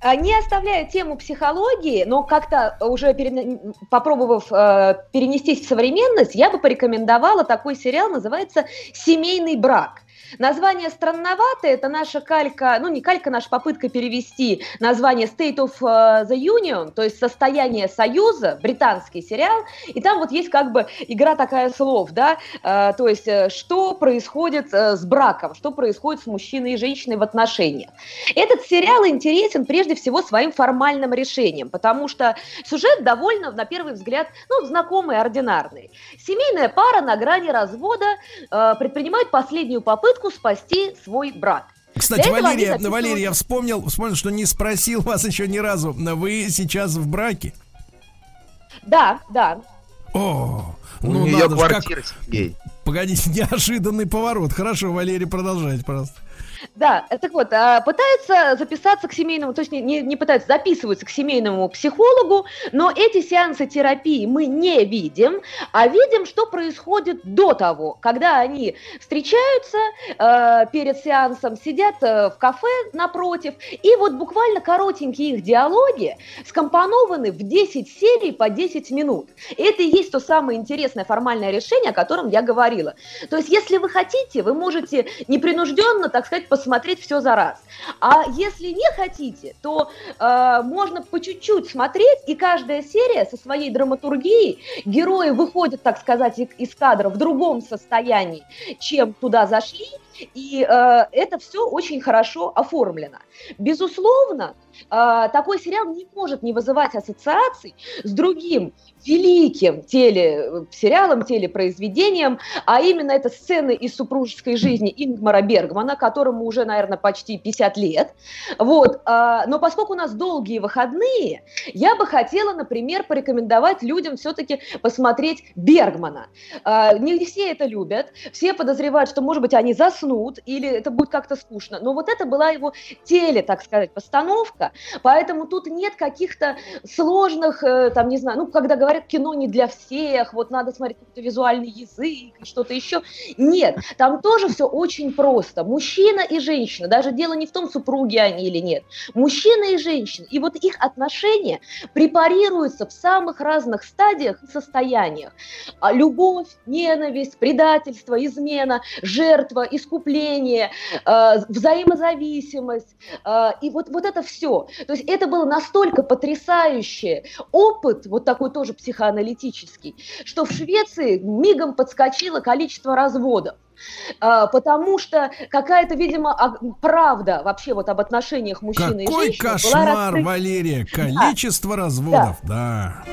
А, Не оставляя тему психологии, но как-то уже пере- попробовав э, перенестись в современность, я бы порекомендовала такой сериал, называется «Семейный брак». Название странноватое, это наша калька, ну не калька, наша попытка перевести название State of э, the Union, то есть состояние союза, британский сериал, и там вот есть как бы игра такая слов, да, э, то есть э, что происходит с браком, что происходит с мужчиной и женщиной в отношениях. Этот сериал интересен прежде всего своим формальным решением, потому что сюжет довольно, на первый взгляд, ну, знакомый, ординарный. Семейная пара на грани развода предпринимает последнюю попытку спасти свой брак. Кстати, Валерия, записывают- Валерия, я вспомнил, вспомнил, что не спросил вас еще ни разу. Вы сейчас в браке? Да, да. О, У ну нее надо ж, как- квартира, Сергей. Погодите, неожиданный поворот. Хорошо, Валерий, продолжайте, пожалуйста. Да, э, так вот, а, пытаются записаться к семейному, то есть не, не, не пытаются, записываются к семейному психологу, но эти сеансы терапии мы не видим, а видим, что происходит до того, когда они встречаются э, перед сеансом, сидят э, в кафе напротив, и вот буквально коротенькие их диалоги скомпонованы в 10 серий по 10 минут. Это и есть то самое интересное формальное решение, о котором я говорила. То есть, если вы хотите, вы можете непринужденно, так сказать, посмотреть все за раз. А если не хотите, то э, можно по чуть-чуть смотреть, и каждая серия со своей драматургией, герои выходят, так сказать, из кадра в другом состоянии, чем туда зашли, и э, это все очень хорошо оформлено. Безусловно, э, такой сериал не может не вызывать ассоциаций с другим великим телесериалом, телепроизведением, а именно это сцены из супружеской жизни Ингмара Бергмана, которому уже, наверное, почти 50 лет. Вот. а, Но поскольку у нас долгие выходные, я бы хотела, например, порекомендовать людям все-таки посмотреть Бергмана. А, Не все это любят, все подозревают, что, может быть, они заснут или это будет как-то скучно. Но вот это была его теле, так сказать, постановка, поэтому тут нет каких-то сложных, э, там, не знаю, ну, когда говорят, кино не для всех, вот надо смотреть какой-то визуальный язык, что-то еще. Нет, там тоже все очень просто. Мужчина и женщина, даже дело не в том, супруги они или нет. Мужчина и женщина, и вот их отношения препарируются в самых разных стадиях и состояниях. А Любовь, ненависть, предательство, измена, жертва, искупление, э, взаимозависимость. э, И вот, вот это все. То есть это было настолько потрясающий опыт, вот такой тоже психоаналитический, что в Швеции мигом подскочило количество разводов. Э, Потому что какая-то, видимо, правда вообще вот об отношениях мужчины и Какой женщины была кошмар, раскрыта. Валерия. Количество разводов, да.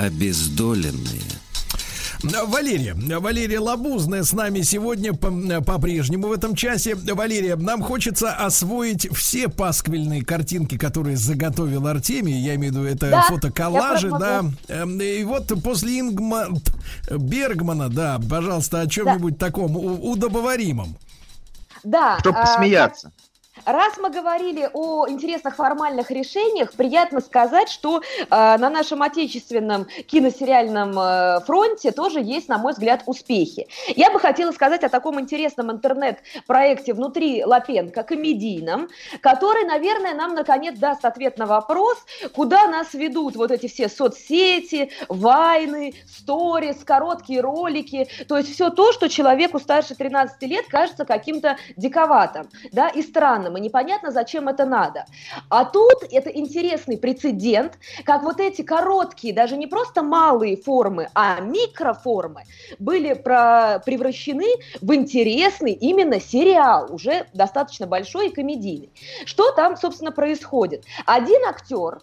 Обездоленные. Валерия, Валерия Лабузная с нами сегодня по- по-прежнему в этом часе. Валерия, нам хочется освоить все пасквильные картинки, которые заготовил Артемий. Я имею в виду, это Да, фотоколлажи, да. Эм, И вот после Ингма... Бергмана, да, пожалуйста, о чем-нибудь таком у- удобоваримом. Да. Чтоб а, посмеяться. Раз мы говорили о интересных формальных решениях, приятно сказать, что э, на нашем отечественном киносериальном э, фронте тоже есть, на мой взгляд, успехи. Я бы хотела сказать о таком интересном интернет-проекте внутри Лапенко, комедийном, который, наверное, нам наконец даст ответ на вопрос, куда нас ведут вот эти все соцсети, вайны, сторис, короткие ролики, то есть все то, что человеку старше 13 лет кажется каким-то диковатым, да, и странным. Странным и непонятно, зачем это надо. А тут это интересный прецедент, как вот эти короткие, даже не просто малые формы, а микроформы были про- превращены в интересный именно сериал, уже достаточно большой и комедийный. Что там, собственно, происходит? Один актер,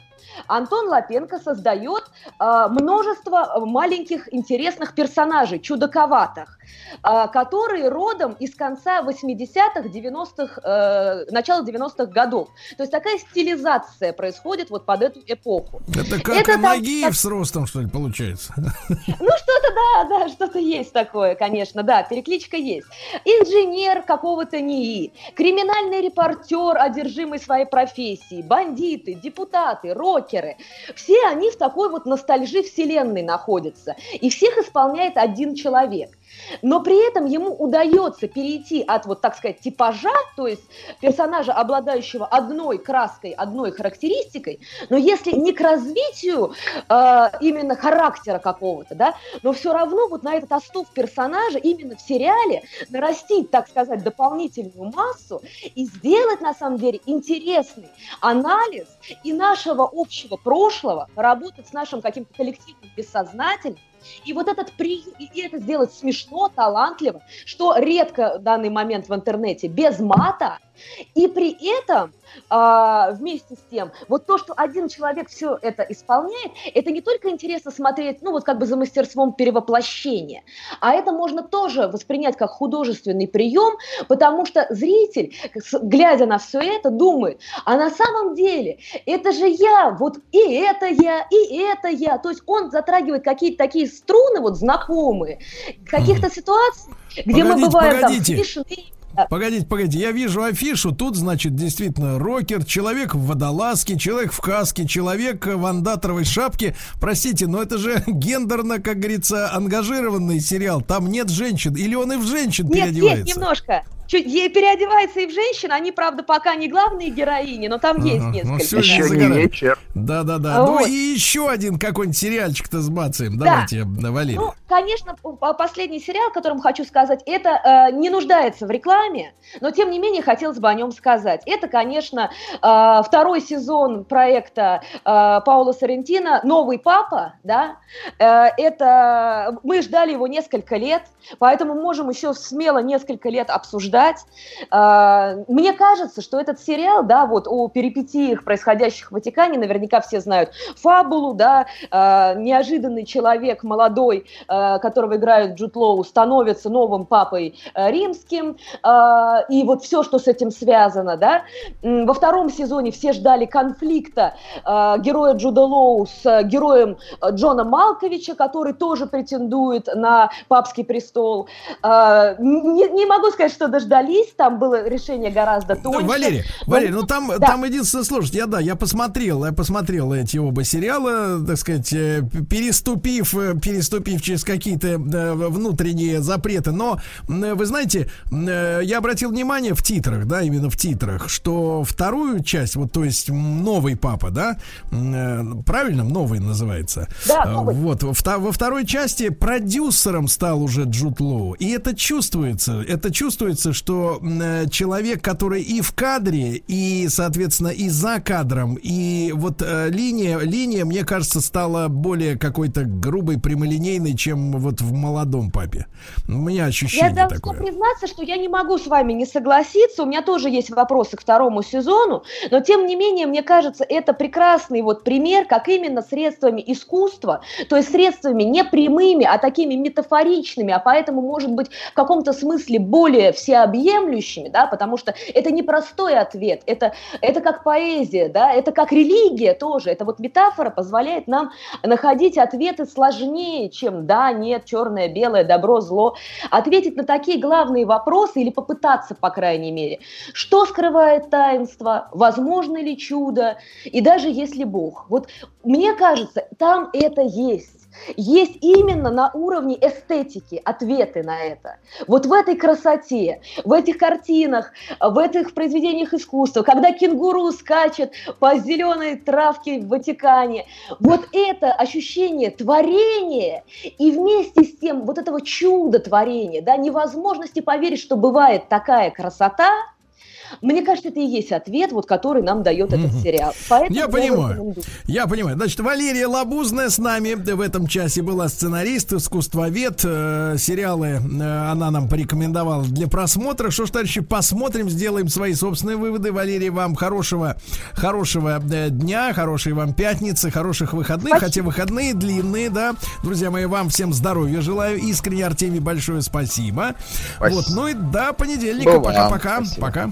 Антон Лапенко создает э, множество маленьких интересных персонажей, чудаковатых, э, которые родом из конца 80-х, 90-х, э, начала 90-х годов. То есть такая стилизация происходит вот под эту эпоху. Это как Это там- Нагиев с ростом, что ли, получается? Ну, что-то, да, да, что-то есть такое, конечно, да, перекличка есть. Инженер какого-то НИИ, криминальный репортер, одержимый своей профессией, бандиты, депутаты, рокеры. Все они в такой вот ностальжи вселенной находятся. И всех исполняет один человек. Но при этом ему удается перейти от, вот так сказать, типажа, то есть персонажа, обладающего одной краской, одной характеристикой, но если не к развитию э, именно характера какого-то, да, но все равно вот на этот остов персонажа именно в сериале нарастить, так сказать, дополнительную массу и сделать на самом деле интересный анализ и нашего общего прошлого, работать с нашим каким-то коллективным бессознательным, и вот этот прием, и и это сделать смешно, талантливо, что редко в данный момент в интернете, без мата, и при этом а, вместе с тем, вот то, что один человек все это исполняет, это не только интересно смотреть, ну вот как бы за мастерством перевоплощения, а это можно тоже воспринять как художественный прием, потому что зритель, глядя на все это, думает, а на самом деле это же я, вот и это я, и это я, то есть он затрагивает какие-то такие струны вот знакомые, каких-то ситуаций, где мы Погодите, бываем погодите. там смешные. Погодите, погодите, я вижу афишу, тут, значит, действительно рокер, человек в водолазке, человек в каске, человек в андатровой шапке. Простите, но это же гендерно, как говорится, ангажированный сериал. Там нет женщин, или он и в женщин Нет, переодевается? есть немножко. Чуть ей переодевается и в женщин, они, правда, пока не главные героини, но там есть Ага, ну несколько. да. не Еще не вечер. Да-да-да. Ну Вот. и еще один какой-нибудь сериальчик-то сбацаем. Да. Давайте, да, Валерий. Ну, конечно, последний сериал, о котором хочу сказать, это э, не нуждается в рекламе, но тем не менее хотелось бы о нем сказать. Это, конечно, э, второй сезон проекта э, Паула Соррентино «Новый папа», да. Э, это мы ждали его несколько лет, поэтому можем еще смело несколько лет обсуждать. Э, мне кажется, что этот сериал, да, вот о перипетиях, происходящих в Ватикане, наверняка все знают фабулу, да, э, неожиданный человек молодой, э, которого играет Джуд Лоу, становится новым папой римским, и вот все, что с этим связано, да. Во втором сезоне все ждали конфликта героя Джуда Лоу с героем Джона Малковича, который тоже претендует на папский престол. Не, не могу сказать, что дождались, там было решение гораздо Да, тоньше. Валерий, Но- Валерий, ну там, Да. там единственное, слушайте, я да, я посмотрел, я посмотрел эти оба сериала, так сказать, э, переступив, э, переступив через какие-то внутренние запреты, но вы знаете, э, я обратил внимание в титрах, да, именно в титрах, что вторую часть, вот то есть новый папа, да, правильно, новый называется. Да, Э, новый. Вот во второй части продюсером стал уже Джуд Лоу, и это чувствуется, это чувствуется, что э, человек, который и в кадре, и, соответственно, и за кадром, и вот э, линия, линия, мне кажется, стала более какой-то грубой, прямолинейной, чем вот в молодом папе. У меня Я ощущение должна такое. признаться, что я не могу с вами не согласиться. У меня тоже есть вопросы к второму сезону, но тем не менее, мне кажется, это прекрасный вот пример, как именно средствами искусства, то есть средствами не прямыми, а такими метафоричными, а поэтому, может быть, в каком-то смысле более всеобъемлющими, да, потому что это не простой ответ, это, это как поэзия, да, это как религия тоже, это вот метафора позволяет нам находить ответы сложнее, чем да, нет, черное, белое, добро, зло, ответить на такие главные вопросы или попытаться, по крайней мере, что скрывает таинство, возможно ли чудо, и даже если Бог. Вот мне кажется, там это есть. Есть именно на уровне эстетики ответы на это. Вот в этой красоте, в этих картинах, в этих произведениях искусства, когда кенгуру скачет по зеленой травке в Ватикане, вот это ощущение творения и вместе с тем вот этого чуда творения, да, невозможности поверить, что бывает такая красота, Мне кажется, это и есть ответ, вот который нам дает этот сериал. Поэтому Я понимаю. рекомендую. Я понимаю. Значит, Валерия Лабузная с нами в этом часе была сценарист, искусствовед. Э, сериалы э, она нам порекомендовала для просмотра. Что ж, товарищи, посмотрим, сделаем свои собственные выводы. Валерия, вам хорошего, хорошего э, дня, хорошей вам пятницы, хороших выходных. Спасибо. Хотя выходные длинные, да. Друзья мои, вам всем здоровья желаю. Искренне, Артемий, большое спасибо. Спасибо. Вот, ну и до понедельника. Пока-пока. Пока.